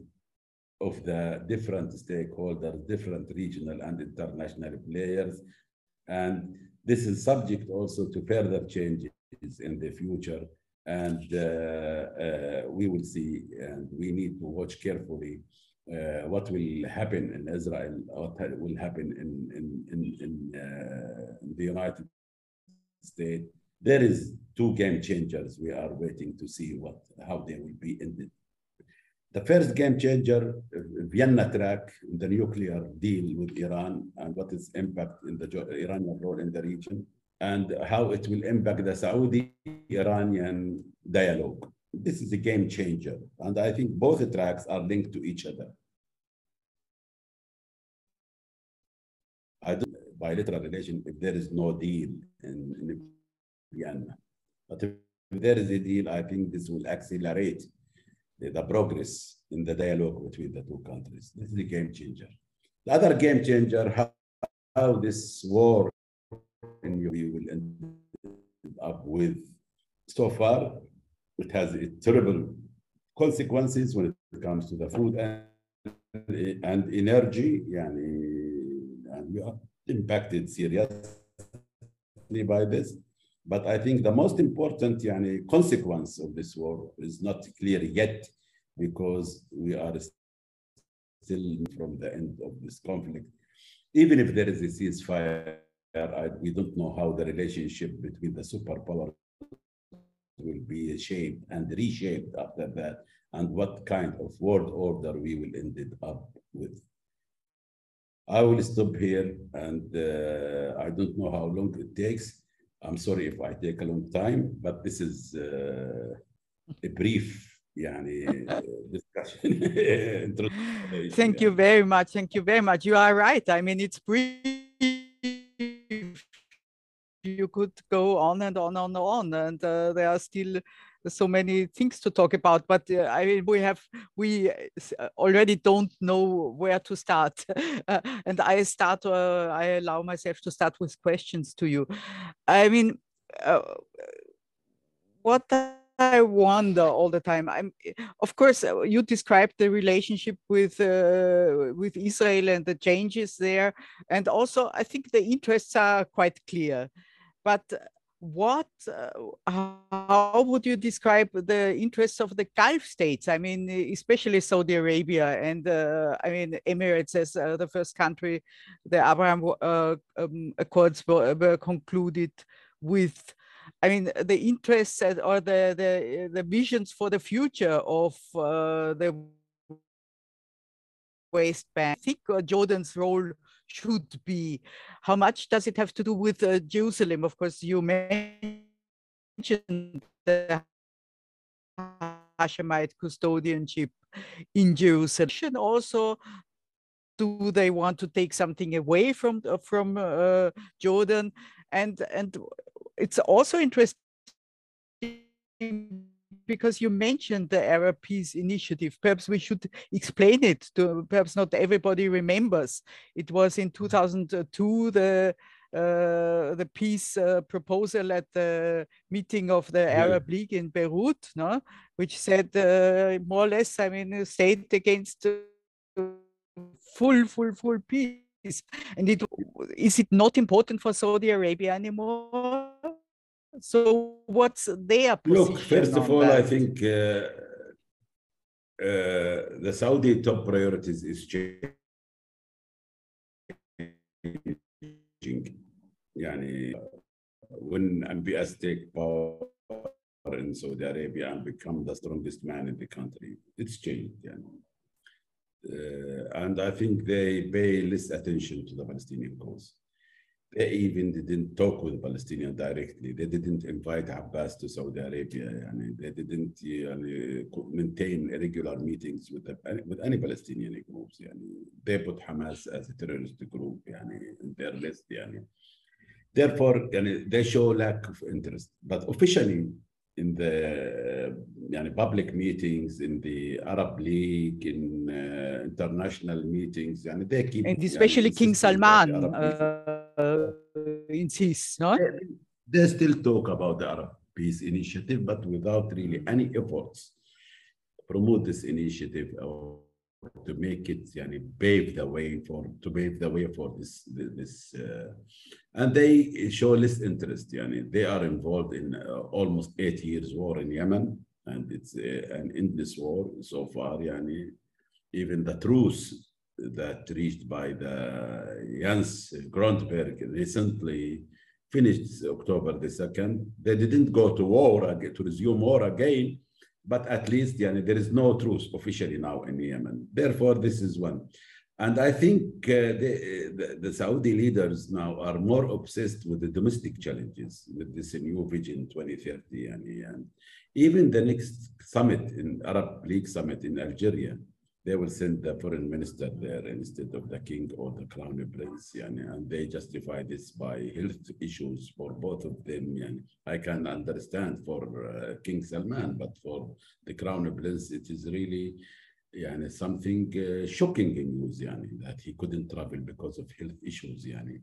of the different stakeholders, different regional and international players. And this is subject also to further changes in the future and uh, uh, we will see and we need to watch carefully uh, what will happen in Israel, what will happen in, in, in, in, in the United States. There is two game changers. We are waiting to see what how they will be ended. The first game changer, uh, Vienna track, the nuclear deal with Iran and what its impact in the Iranian role in the region and how it will impact the Saudi-Iranian dialogue. This is a game changer. And I think both tracks are linked to each other. I don't bilateral relation if there is no deal in, in Vienna. But if there is a deal, I think this will accelerate the, the progress in the dialogue between the two countries. This is a game changer. The other game changer, how, how this war and you will end up with. So far, it has terrible consequences when it comes to the food and, and energy. Yani, and we are impacted seriously by this. But I think the most important yani, consequence of this war is not clear yet because we are still from the end of this conflict. Even if there is a ceasefire, I, we don't know how the relationship between the superpowers will be shaped and reshaped after that. and what kind of world order we will end up with. I will stop here and uh, I don't know how long it takes. I'm sorry if I take a long time, but this is uh, a brief yani, uh, discussion. Thank yeah. you very much. Thank you very much. You are right. I mean, it's brief. You could go on and on and on, and uh, there are still so many things to talk about but uh, i mean we have we uh, already don't know where to start uh, and i start uh, i allow myself to start with questions to you i mean uh, what I wonder all the time. I'm, of course, uh, you described the relationship with uh, with Israel and the changes there, and also I think the interests are quite clear. But what uh, how would you describe the interests of the gulf states? I mean especially saudi arabia and uh, i mean emirates as uh, the first country the abraham uh, um, accords were, were, concluded with. I mean the interests or the the, the visions for the future of uh, the west bank. I think uh, jordan's role should be. How much does it have to do with uh, Jerusalem? Of course, you mentioned the Hashemite custodianship in Jerusalem. Also, do they want to take something away from uh, from uh, Jordan? And and it's also interesting because you mentioned the Arab Peace Initiative. Perhaps we should explain it to perhaps not everybody remembers. It was in 2002 the uh, the peace uh, proposal at the meeting of the yeah. Arab League in Beirut, no? which said uh, more or less, I mean, a state against full, full, full peace. And it, is it not important for Saudi Arabia anymore? So what's their position? Look, first of all, that? I think uh, uh, the Saudi top priorities is changing. Yani, when MBS take power in Saudi Arabia and become the strongest man in the country, it's changed. Yani. Uh, and I think they pay less attention to the Palestinian cause they even didn't talk with Palestinians directly. They didn't invite Abbas to Saudi Arabia. and they didn't maintain regular meetings with, the, with any Palestinian groups. they put Hamas as a terrorist group in their list. Therefore, they show lack of interest. But officially, in the yani, public meetings, in the Arab League, in uh, international meetings, and they keep and especially King Salman uh, insists, no? They, still talk about the Arab Peace Initiative, but without really any efforts to promote this initiative or to make it yani, pave the way for to pave the way for this this uh, and they show less interest yani. they are involved in uh, almost eight years war in yemen and it's uh, in this war so far yani, even the truce that reached by the Hans Grundberg recently finished October the 2nd. They didn't go to war, to resume war again, but at least there is no truce officially now in Yemen. Therefore, this is one. And I think uh, the, the, the, Saudi leaders now are more obsessed with the domestic challenges with this new vision 2030. And, and even the next summit in Arab League summit in Algeria, they will send the foreign minister there instead of the king or the crown prince. Yani, and they justify this by health issues for both of them. Yani. I can understand for uh, King Salman, but for the crown prince, it is really yani, something uh, shocking news yani, that he couldn't travel because of health issues. Yani.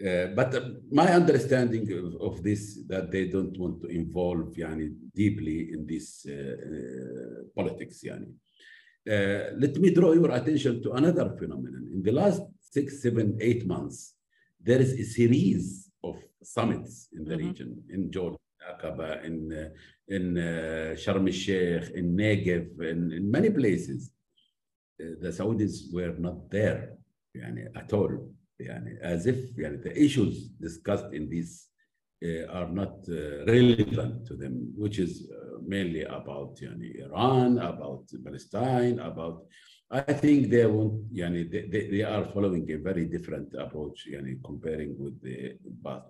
Uh, but uh, my understanding of, of, this that they don't want to involve yani, deeply in this uh, uh, politics. Yani. Uh, let me draw your attention to another phenomenon. In the last six, seven, eight months, there is a series of summits in the mm -hmm. region, in Jordan, Aqaba, in, uh, in uh, Sharm el-Sheikh, in Negev, in, in many places. Uh, the Saudis were not there yani, at all, yani, as if yani, the issues discussed in these are not uh, relevant to them, which is uh, mainly about Iran, about Palestine, about. I think they want, yani, they, they, they are following a very different approach, yani, comparing with the but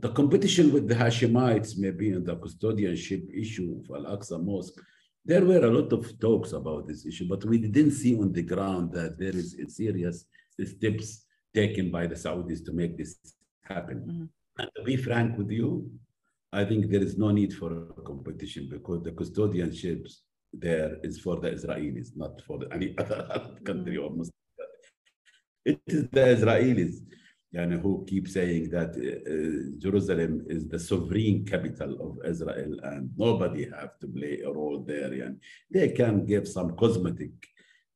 the competition with the Hashemites, maybe in the custodianship issue of Al Aqsa Mosque. There were a lot of talks about this issue, but we didn't see on the ground that there is serious steps taken by the Saudis to make this happen. Mm -hmm. And to be frank with you, I think there is no need for a competition because the custodianships there is for the Israelis, not for any other country or Muslim. It is the Israelis yani, who keep saying that uh, Jerusalem is the sovereign capital of Israel and nobody have to play a role there. Yani. They can give some cosmetic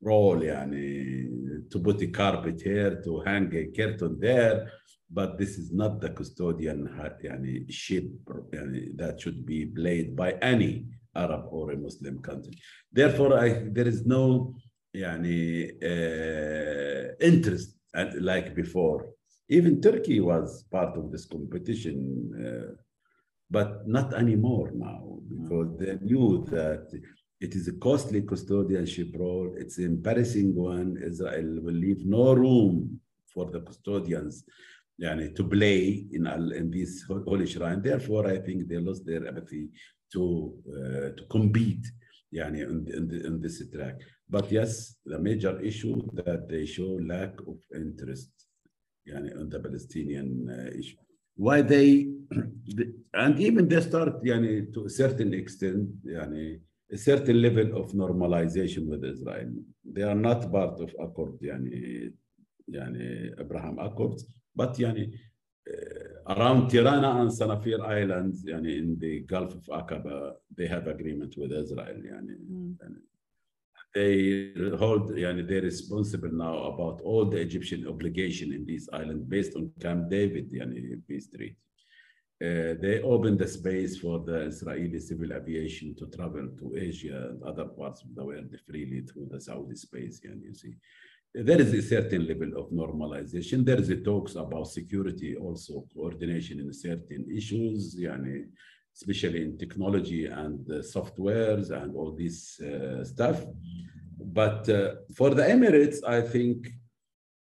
role yani, to put a carpet here, to hang a curtain there, but this is not the custodian yani, ship yani, that should be played by any Arab or a Muslim country. Therefore, I, there is no yani, uh, interest like before. Even Turkey was part of this competition, uh, but not anymore now because they knew that it is a costly custodianship role. It's an embarrassing one. Israel will leave no room for the custodians yani, to play in, in this holy shrine. Therefore, I think they lost their empathy to, uh, to compete yani, in, in, in this track. But yes, the major issue that they show lack of interest yani, on the Palestinian uh, issue. Why they, and even they start yani, to a certain extent, yani, a certain level of normalization with Israel. They are not part of Accord, yani, yani Abraham Accords, but yani, uh, around Tiran and Sanafir Islands, yani, in the Gulf of Aqaba, they have agreement with Israel. Yani, mm. they hold, yani, they're responsible now about all the Egyptian obligation in these islands based on Camp David, yani, peace treaty. Uh, they opened the space for the Israeli civil aviation to travel to Asia and other parts of the world freely through the Saudi space. And you see, there is a certain level of normalization. There is a talks about security, also coordination in certain issues, yani, especially in technology and the softwares and all this uh, stuff. But uh, for the Emirates, I think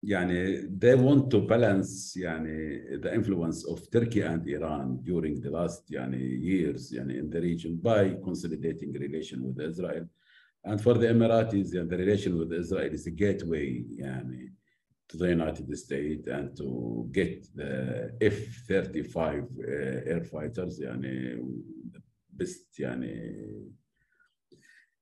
yani, they want to balance yani, the influence of Turkey and Iran during the last yani, years yani, in the region by consolidating relation with Israel and for the Emiratis, yeah, the relation with Israel is a gateway yani, to the United States and to get the F 35 uh, air fighters, yani, the best yani,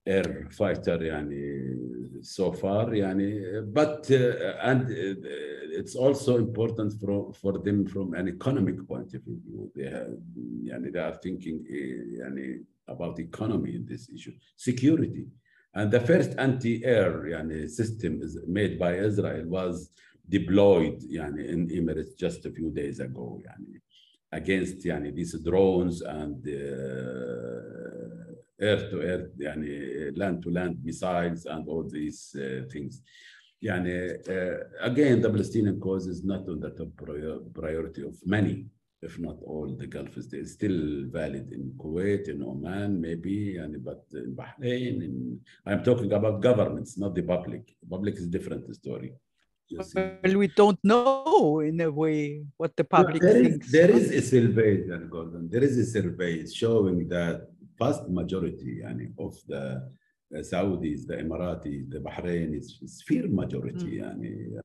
air fighter yani, so far. Yani, but uh, and uh, it's also important for, for them from an economic point of view. They, have, they are thinking uh, yani, about economy in this issue, security and the first anti-air yani, system is made by Israel was deployed yani, in Emirates just a few days ago yani, against yani, these drones and uh, air-to-air, yani, land-to-land missiles and all these uh, things. Yani, uh, again, the Palestinian cause is not on the top priority of many if not all the Gulf states, still valid in Kuwait, in Oman, maybe, and, but in Bahrain. In, I'm talking about governments, not the public. The public is different story. Well, we don't know in a way what the public there thinks. Is, there is a survey, Gudrun. There is a survey showing that vast majority yani, of the uh, Saudis, the Emiratis, the Bahrainis, sphere majority, mm. yani,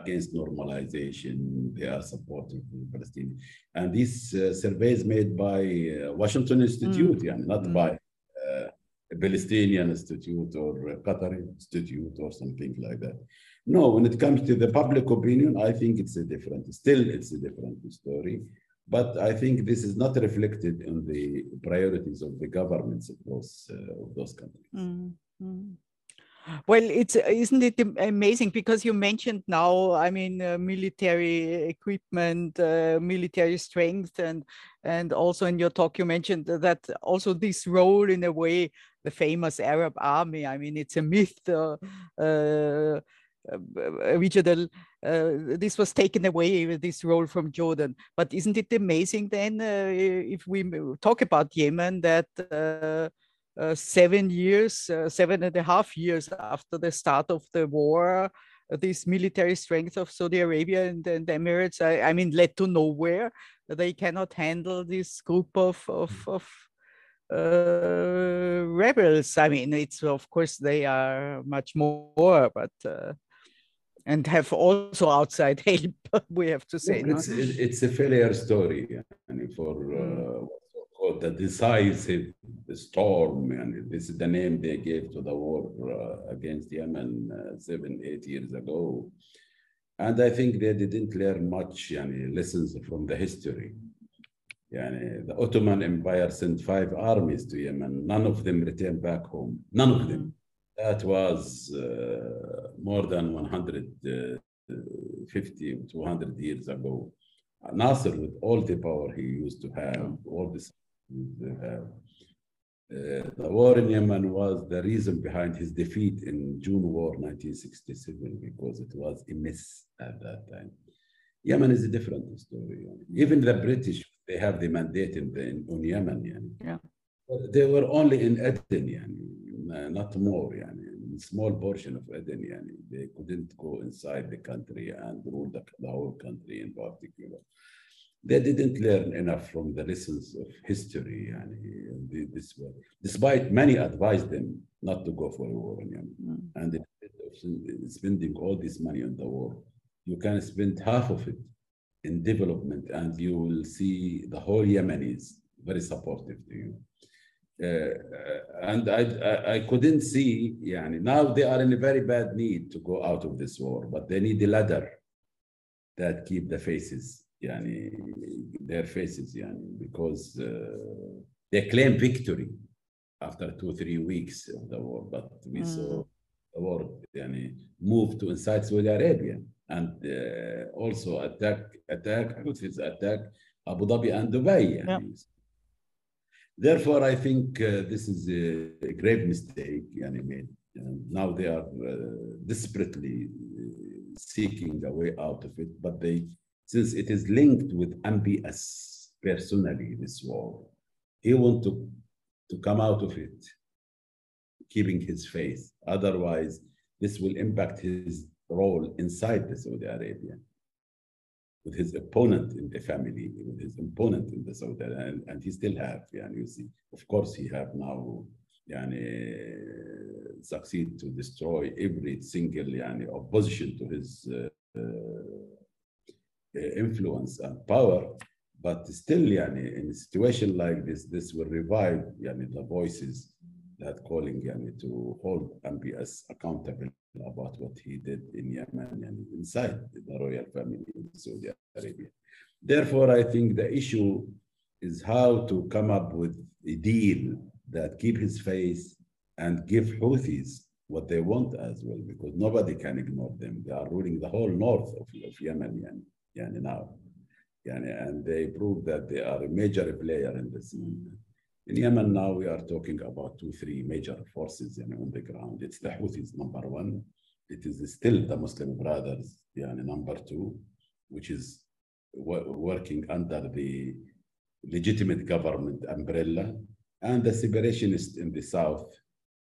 against normalization. They are supporting the Palestinian. And these uh, surveys made by uh, Washington Institute, mm. yani, not mm. by uh, a Palestinian Institute or a Qatari Institute or something like that. No, when it comes to the public opinion, I think it's a different, still it's a different story. But I think this is not reflected in the priorities of the governments of those, uh, of those countries. Mm -hmm. Well, it's isn't it amazing because you mentioned now, I mean, uh, military equipment, uh, military strength, and and also in your talk you mentioned that also this role in a way, the famous Arab army. I mean, it's a myth. Uh, uh uh, uh, this was taken away this role from Jordan. But isn't it amazing then, uh, if we talk about Yemen, that uh, seven years, uh, seven and a half years after the start of the war, uh, this military strength of Saudi Arabia and, and Emirates, I, I, mean, led to nowhere. They cannot handle this group of, of, mm. of uh, rebels. I mean, it's of course they are much more, but uh, and have also outside help. we have to say. It's, no? it's a failure story, for uh, mm the decisive storm, and this is the name they gave to the war uh, against Yemen uh, seven, eight years ago. And I think they didn't learn much yani, lessons from the history. Yani, the Ottoman Empire sent five armies to Yemen. None of them returned back home. None of them. That was uh, more than 150, 200 years ago. Nasser, with all the power he used to have, all this uh, the war in Yemen was the reason behind his defeat in June War 1967 because it was a miss at that time. Yemen is a different story. Even the British, they have the mandate in, the, in on Yemen. Yeah. But they were only in Aden, yani, not more. Yani, small portion of Aden. Yani. They couldn't go inside the country and rule the, the whole country in particular they didn't learn enough from the lessons of history and this way. Despite many advised them not to go for a war in Yemen. Mm. And instead of spending all this money on the war, you can spend half of it in development and you will see the whole Yemenis very supportive to you. Uh, and I, I, I, couldn't see, yani, now they are in a very bad need to go out of this war, but they need a ladder that keep the faces yani, their faces yani, because uh, they claim victory after two, three weeks of the war. But we mm. saw the war yani, move to inside Saudi Arabia and uh, also attack, attack, Houthis attack Abu Dhabi and Dubai. Yani. Therefore, I think uh, this is a, a grave mistake yani, made. And now they are uh, desperately uh, seeking a way out of it, but they since it is linked with MBS personally, this war, he want to, to come out of it, keeping his faith. Otherwise, this will impact his role inside the Saudi Arabia with his opponent in the family, with his opponent in the Saudi Arabia, and, and he still have, yeah, you see. Of course, he have now yani, succeed to destroy every single yani, opposition to his uh, uh, influence and power. But still, yani, in a situation like this, this will revive yani, the voices that calling yani, to hold MBS accountable about what he did in Yemen and inside the royal family in Saudi Arabia. Therefore, I think the issue is how to come up with a deal that keep his face and give Houthis what they want as well, because nobody can ignore them. They are ruling the whole north of, of Yemen. Yani. Yani now. Yani, and they prove that they are a major player in this. In Yemen now, we are talking about two, three major forces yani, on the ground. It's the Houthis, number one. It is still the Muslim Brothers, yani, number two, which is working under the legitimate government umbrella, and the separationists in the south,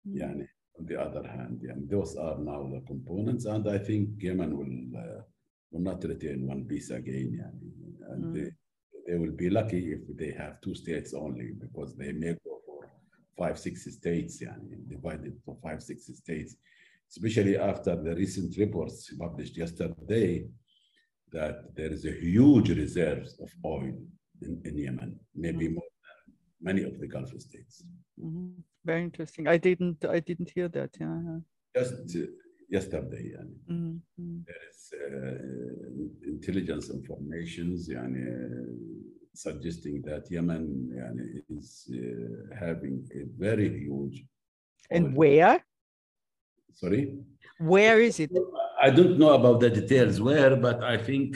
mm. yani, on the other hand. Yani, those are now the components, and I think Yemen will uh, will not return one piece again. Yani. And mm. they, they will be lucky if they have two states only because they may go for five, six states, yani, divided for five, six states, especially after the recent reports published yesterday that there is a huge reserves of oil in, in Yemen, maybe mm. more than many of the Gulf states. Mm -hmm. Very interesting. I didn't I didn't hear that. Yeah. Just uh, yesterday يعني mm -hmm. there is uh, intelligence informations يعني suggesting that Yemen يعني is uh, having a very huge and where sorry where is it I don't know about the details where but I think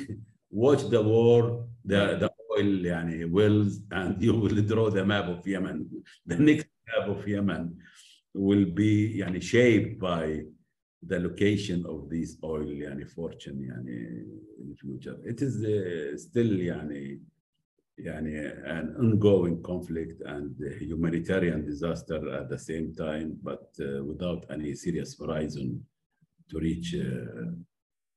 watch the war the the oil يعني wells and you will draw the map of Yemen the next map of Yemen will be يعني shaped by the location of this oil yani fortune yani in future. It is uh, still yani, yani an ongoing conflict and humanitarian disaster at the same time, but uh, without any serious horizon to reach uh,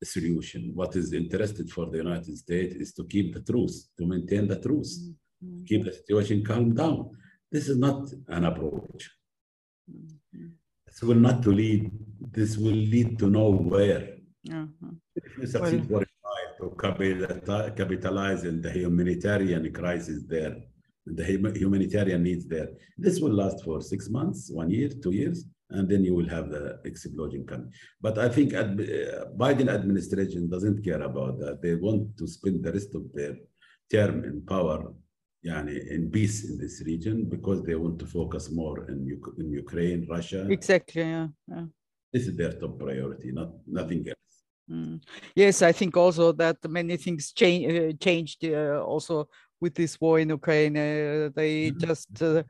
a solution. What is interested for the United States is to keep the truce, to maintain the truce, mm -hmm. keep the situation calm down. This is not an approach. Mm -hmm. This will not to lead. This will lead to nowhere. Uh -huh. If you succeed well, to capitalize in the humanitarian crisis there, the humanitarian needs there. This will last for six months, one year, two years, and then you will have the explosion coming. But I think ad Biden administration doesn't care about that. They want to spend the rest of their term in power yani, in peace in this region because they want to focus more in, in Ukraine, Russia. Exactly, yeah, yeah. This is their top priority, not nothing else. Mm. Yes, I think also that many things change, uh, changed uh, also with this war in Ukraine. Uh, they mm-hmm. just uh,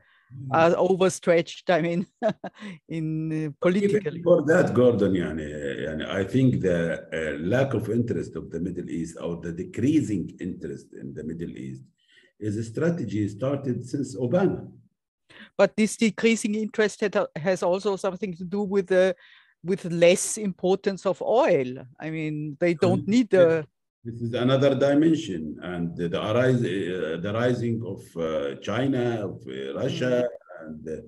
are overstretched, I mean, in uh, politically. For that, Gordon, yani, yani, I think the uh, lack of interest of the Middle East or the decreasing interest in the Middle East is a strategy started since Obama. But this decreasing interest has also something to do with the with less importance of oil. I mean, they don't need the. This is another dimension, and the, arise, uh, the rising of uh, China, of uh, Russia, mm. and uh,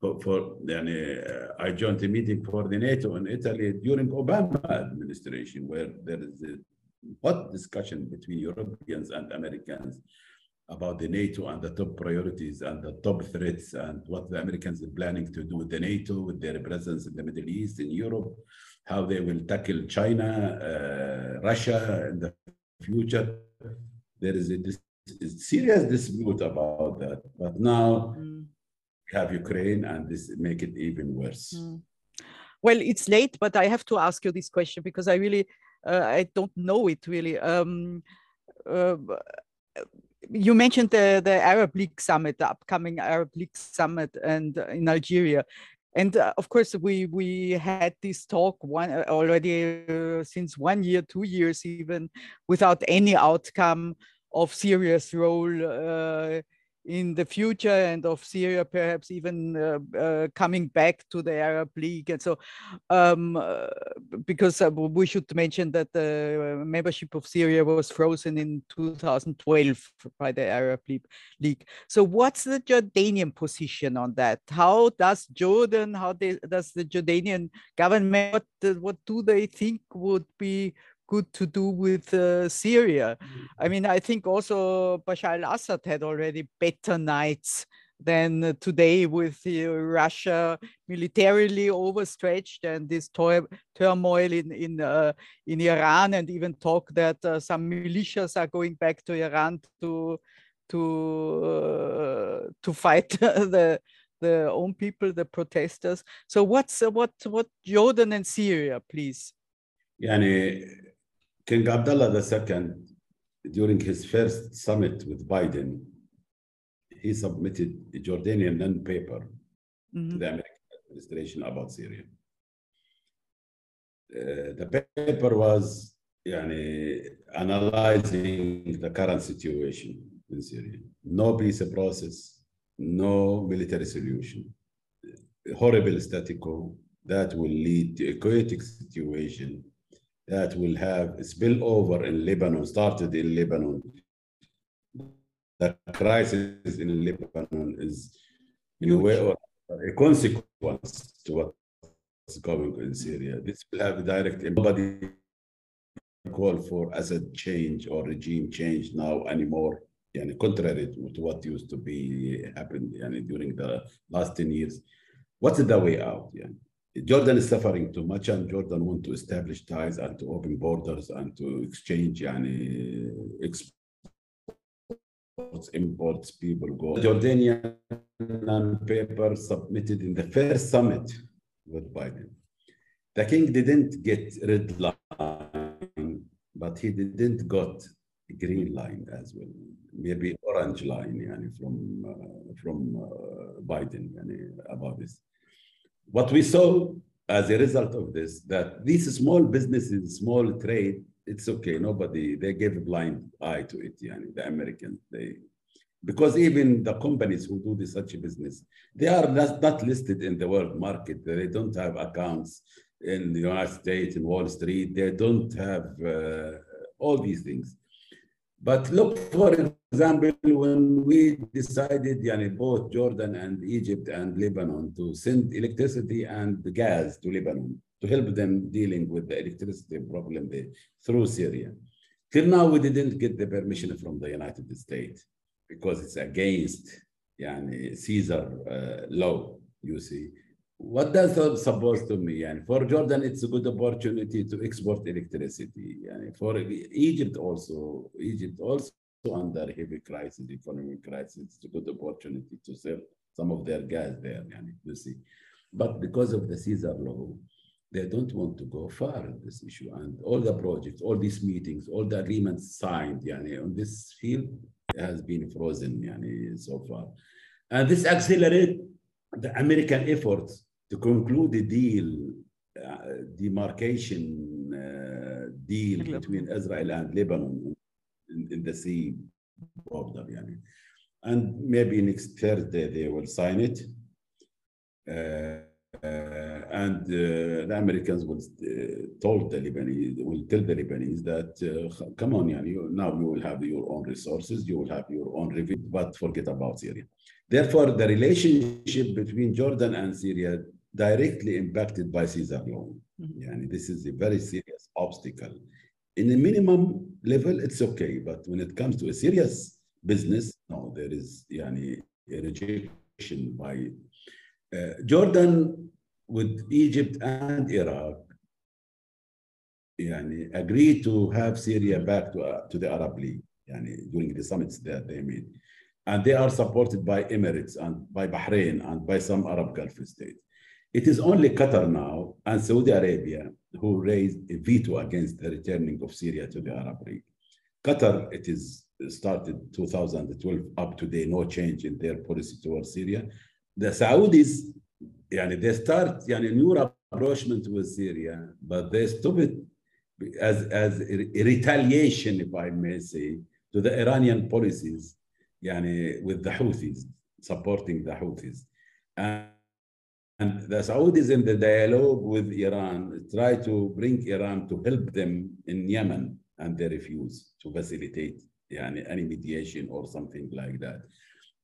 for, for uh, I joined a meeting for the NATO in Italy during Obama administration, where there is a hot discussion between Europeans and Americans about the NATO and the top priorities and the top threats and what the Americans are planning to do with the NATO, with their presence in the Middle East, in Europe, how they will tackle China, uh, Russia in the future. There is a, serious dispute about that. But now mm. we have Ukraine and this make it even worse. Mm. Well, it's late, but I have to ask you this question because I really, uh, I don't know it really. Um, uh, you mentioned the, the Arab League summit, the upcoming Arab League summit, and uh, in Algeria, and uh, of course we we had this talk one uh, already uh, since one year, two years even, without any outcome of serious role uh, in the future and of Syria perhaps even uh, uh, coming back to the Arab League. And so, um, uh, because uh, we should mention that the membership of Syria was frozen in 2012 by the Arab League. So what's the Jordanian position on that? How does Jordan, how they, does the Jordanian government, what, what do they think would be good to do with uh, Syria. I mean, I think also Bashar al-Assad had already better nights than today with uh, Russia militarily overstretched and this turmoil in in uh, in Iran, and even talk that uh, some militias are going back to Iran to to uh, to fight the the own people, the protesters. So what's uh, what what Jordan and Syria, please? Yani King Abdullah II, during his first summit with Biden, he submitted a Jordanian non-paper mm-hmm. to the American administration about Syria. Uh, the paper was yani, analyzing the current situation in Syria. No peace process, no military solution. A horrible status quo that will lead to a chaotic situation that will have spillover in Lebanon, started in Lebanon. The crisis in Lebanon is in a way a consequence to what's going on in Syria. This will have a direct nobody call for Assad change or regime change now anymore. Yani contrary to what used to be happened yani during the last 10 years. What's the way out? Yani? Jordan is suffering too much, and Jordan want to establish ties and to open borders and to exchange yani, exports, imports, people go. Jordanian paper submitted in the first summit with Biden. The king didn't get red line, but he didn't got green line as well. Maybe orange line yani, from uh, from uh, Biden yani, about this. What we saw as a result of this, that these small businesses, small trade, it's okay. Nobody, they gave a blind eye to it, yani, the Americans. They, because even the companies who do this such a business, they are not, not listed in the world market. They don't have accounts in the United States, in Wall Street. They don't have uh, all these things. But look, for example, when we decided, yani, both Jordan and Egypt and Lebanon to send electricity and gas to Lebanon to help them dealing with the electricity problem there through Syria. Till now, we didn't get the permission from the United States because it's against yani, Caesar uh, law, you see. What does that supposed to mean? And for Jordan, it's a good opportunity to export electricity. And for Egypt also, Egypt also under heavy crisis, economic crisis, it's a good opportunity to sell some of their gas there, yani, you see. But because of the Caesar law, they don't want to go far in this issue. And all the projects, all these meetings, all the agreements signed yani, on this field has been frozen yani, so far. And this accelerates the American efforts to conclude the deal, uh, demarcation uh, deal between Israel and Lebanon in, the sea border. Yani. And maybe next Thursday they will sign it. Uh, uh, and uh, the Americans will uh, told the Lebanese, will tell the Lebanese that, come on, yani, you, now you will have your own resources, you will have your own revenue, but forget about Syria. Therefore, the relationship between Jordan and Syria directly impacted by Caesar law. Mm-hmm. Yani, this is a very serious obstacle in a minimum level, it's okay. But when it comes to a serious business, no, there is yani, a rejection by uh, Jordan with Egypt and Iraq yani, agreed to have Syria back to, uh, to the Arab League yani, during the summits that they made. And they are supported by Emirates and by Bahrain and by some Arab Gulf states. It is only Qatar now and Saudi Arabia who raised a veto against the returning of Syria to the Arab League. Qatar, it is started 2012 up to today, no change in their policy towards Syria. The Saudis, yani they start yani new rapprochement with Syria, but they stop it as, as retaliation, if I may say, to the Iranian policies yani with the Houthis, supporting the Houthis. And and the Saudis in the dialogue with Iran try to bring Iran to help them in Yemen, and they refuse to facilitate yani, any mediation or something like that.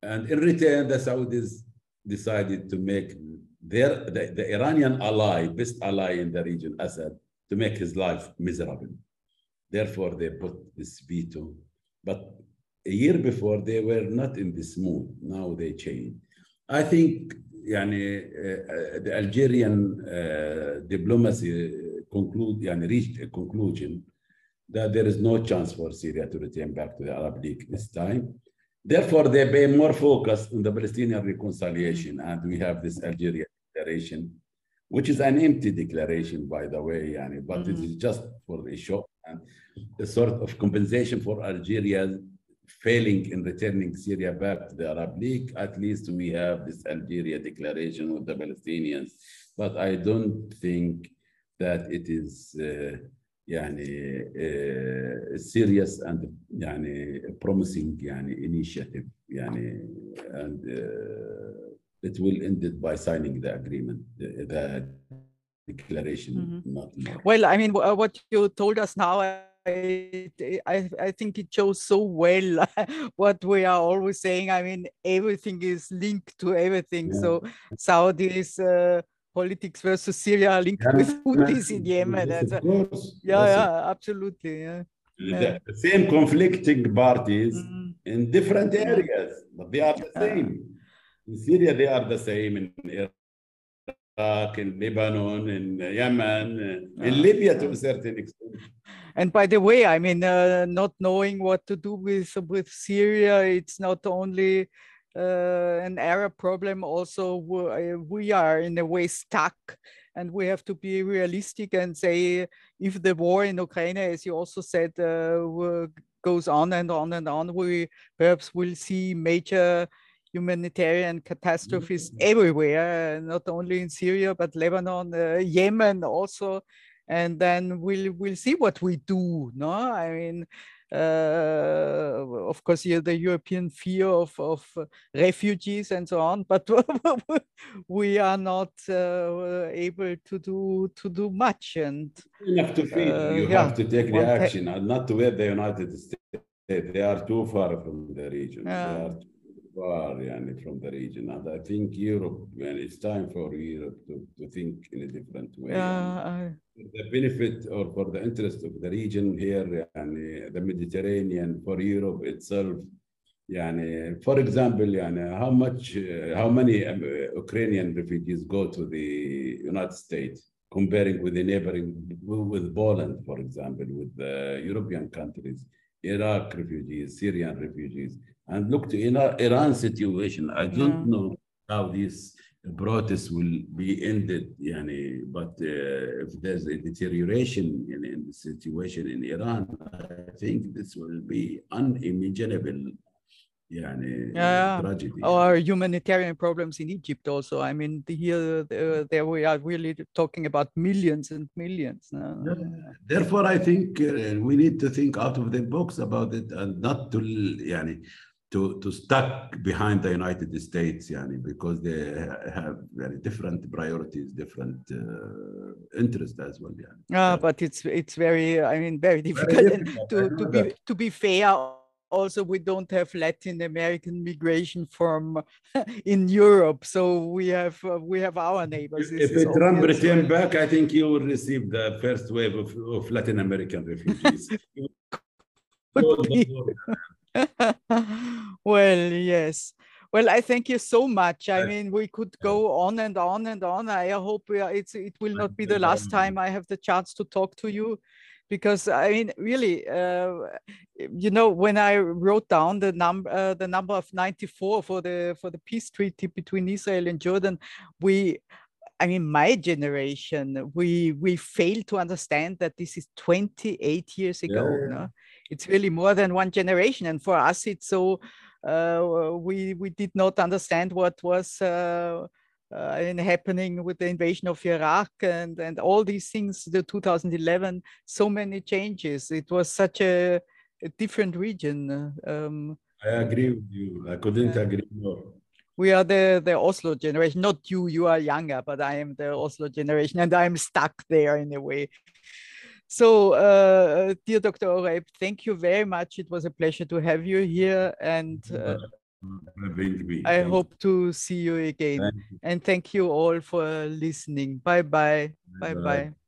And in return, the Saudis decided to make their the, the Iranian ally, best ally in the region, Assad, to make his life miserable. Therefore, they put this veto. But a year before, they were not in this mood. Now they change. I think yani, uh, the Algerian uh, diplomacy conclude, yani, reached a conclusion that there is no chance for Syria to return back to the Arab League this time. Therefore, they pay more focus on the Palestinian reconciliation, and we have this Algeria declaration, which is an empty declaration, by the way, yani, but mm-hmm. it is just for a show and a sort of compensation for Algeria failing in returning Syria back to the Arab League. At least we have this Algeria declaration with the Palestinians, but I don't think that it is. Uh, يعني serious and يعني promising يعني initiative يعني and uh, it will end it by signing the agreement the, the declaration mm -hmm. not more. well i mean what you told us now I, I, I think it shows so well what we are always saying. I mean, everything is linked to everything. Yeah. So Saudis, uh, politics versus Syria linked yeah, with Houthis in Yemen. Yes. Yeah, yes, yeah, absolutely. Yeah. The, same conflicting parties mm. in different areas, but they are the same. In Syria, they are the same. In in Lebanon, in Yemen, in Libya to a certain extent. And by the way, I mean, uh, not knowing what to do with with Syria, it's not only uh, an Arab problem also uh, we are in a way stuck and we have to be realistic and say if the war in Ukraine, as you also said, uh, goes on and on and on, we perhaps will see major humanitarian catastrophes everywhere, not only in Syria, but Lebanon, uh, Yemen also. And then we'll, we'll see what we do, no? I mean, uh, of course, yeah, the European fear of, of refugees and so on, but we are not uh, able to do to do much. And you have to feed. Uh, you yeah, have to take the action, and not to the United States. They are too far from the region. Yeah far, yani, from the region. And I think Europe, when it's time for Europe to, to think in a different way. Yeah, the benefit or for the interest of the region here, yani, uh, the Mediterranean, for Europe itself, yani, uh, for example, yani, uh, how much, uh, how many um, Ukrainian refugees go to the United States? comparing with the neighboring with Poland, for example, with the European countries. Iraq refugees, Syrian refugees, and look to Iran situation. I don't yeah. know how this protest will be ended, yani, but uh, if there's a deterioration in, in, the situation in Iran, I think this will be unimaginable يعني yeah, tragedy or humanitarian problems in Egypt also I mean here there we are really talking about millions and millions yeah. therefore I think uh, we need to think out of the box about it and not to يعني to, to stuck behind the United States, yani, because they have very different priorities, different uh, interests as well. Yani. Ah, but it's it's very, I mean, very difficult. Very difficult. to, to be to be fair, also we don't have Latin American migration from in Europe, so we have uh, we have our neighbors. This if Trump return back, I think you will receive the first wave of, of Latin American refugees. well, yes. Well, I thank you so much. I mean, we could go on and on and on. I hope are, it's it will not be the last time I have the chance to talk to you, because I mean, really, uh, you know, when I wrote down the number uh, the number of ninety four for the for the peace treaty between Israel and Jordan, we I mean, my generation, we we failed to understand that this is 28 years ago. Yeah. No? It's really more than one generation, and for us, it's so uh, we we did not understand what was uh, uh, happening with the invasion of Iraq and and all these things. The 2011, so many changes. It was such a, a different region. Um, I agree with you. I couldn't agree more we are the the Oslo generation. Not you, you are younger, but I am the Oslo generation, and I'm stuck there in a way. So, uh, dear Dr. Oraib, thank you very much. It was a pleasure to have you here, and uh, I hope to see you again. Thank you. And thank you all for listening. Bye bye. Bye bye. bye.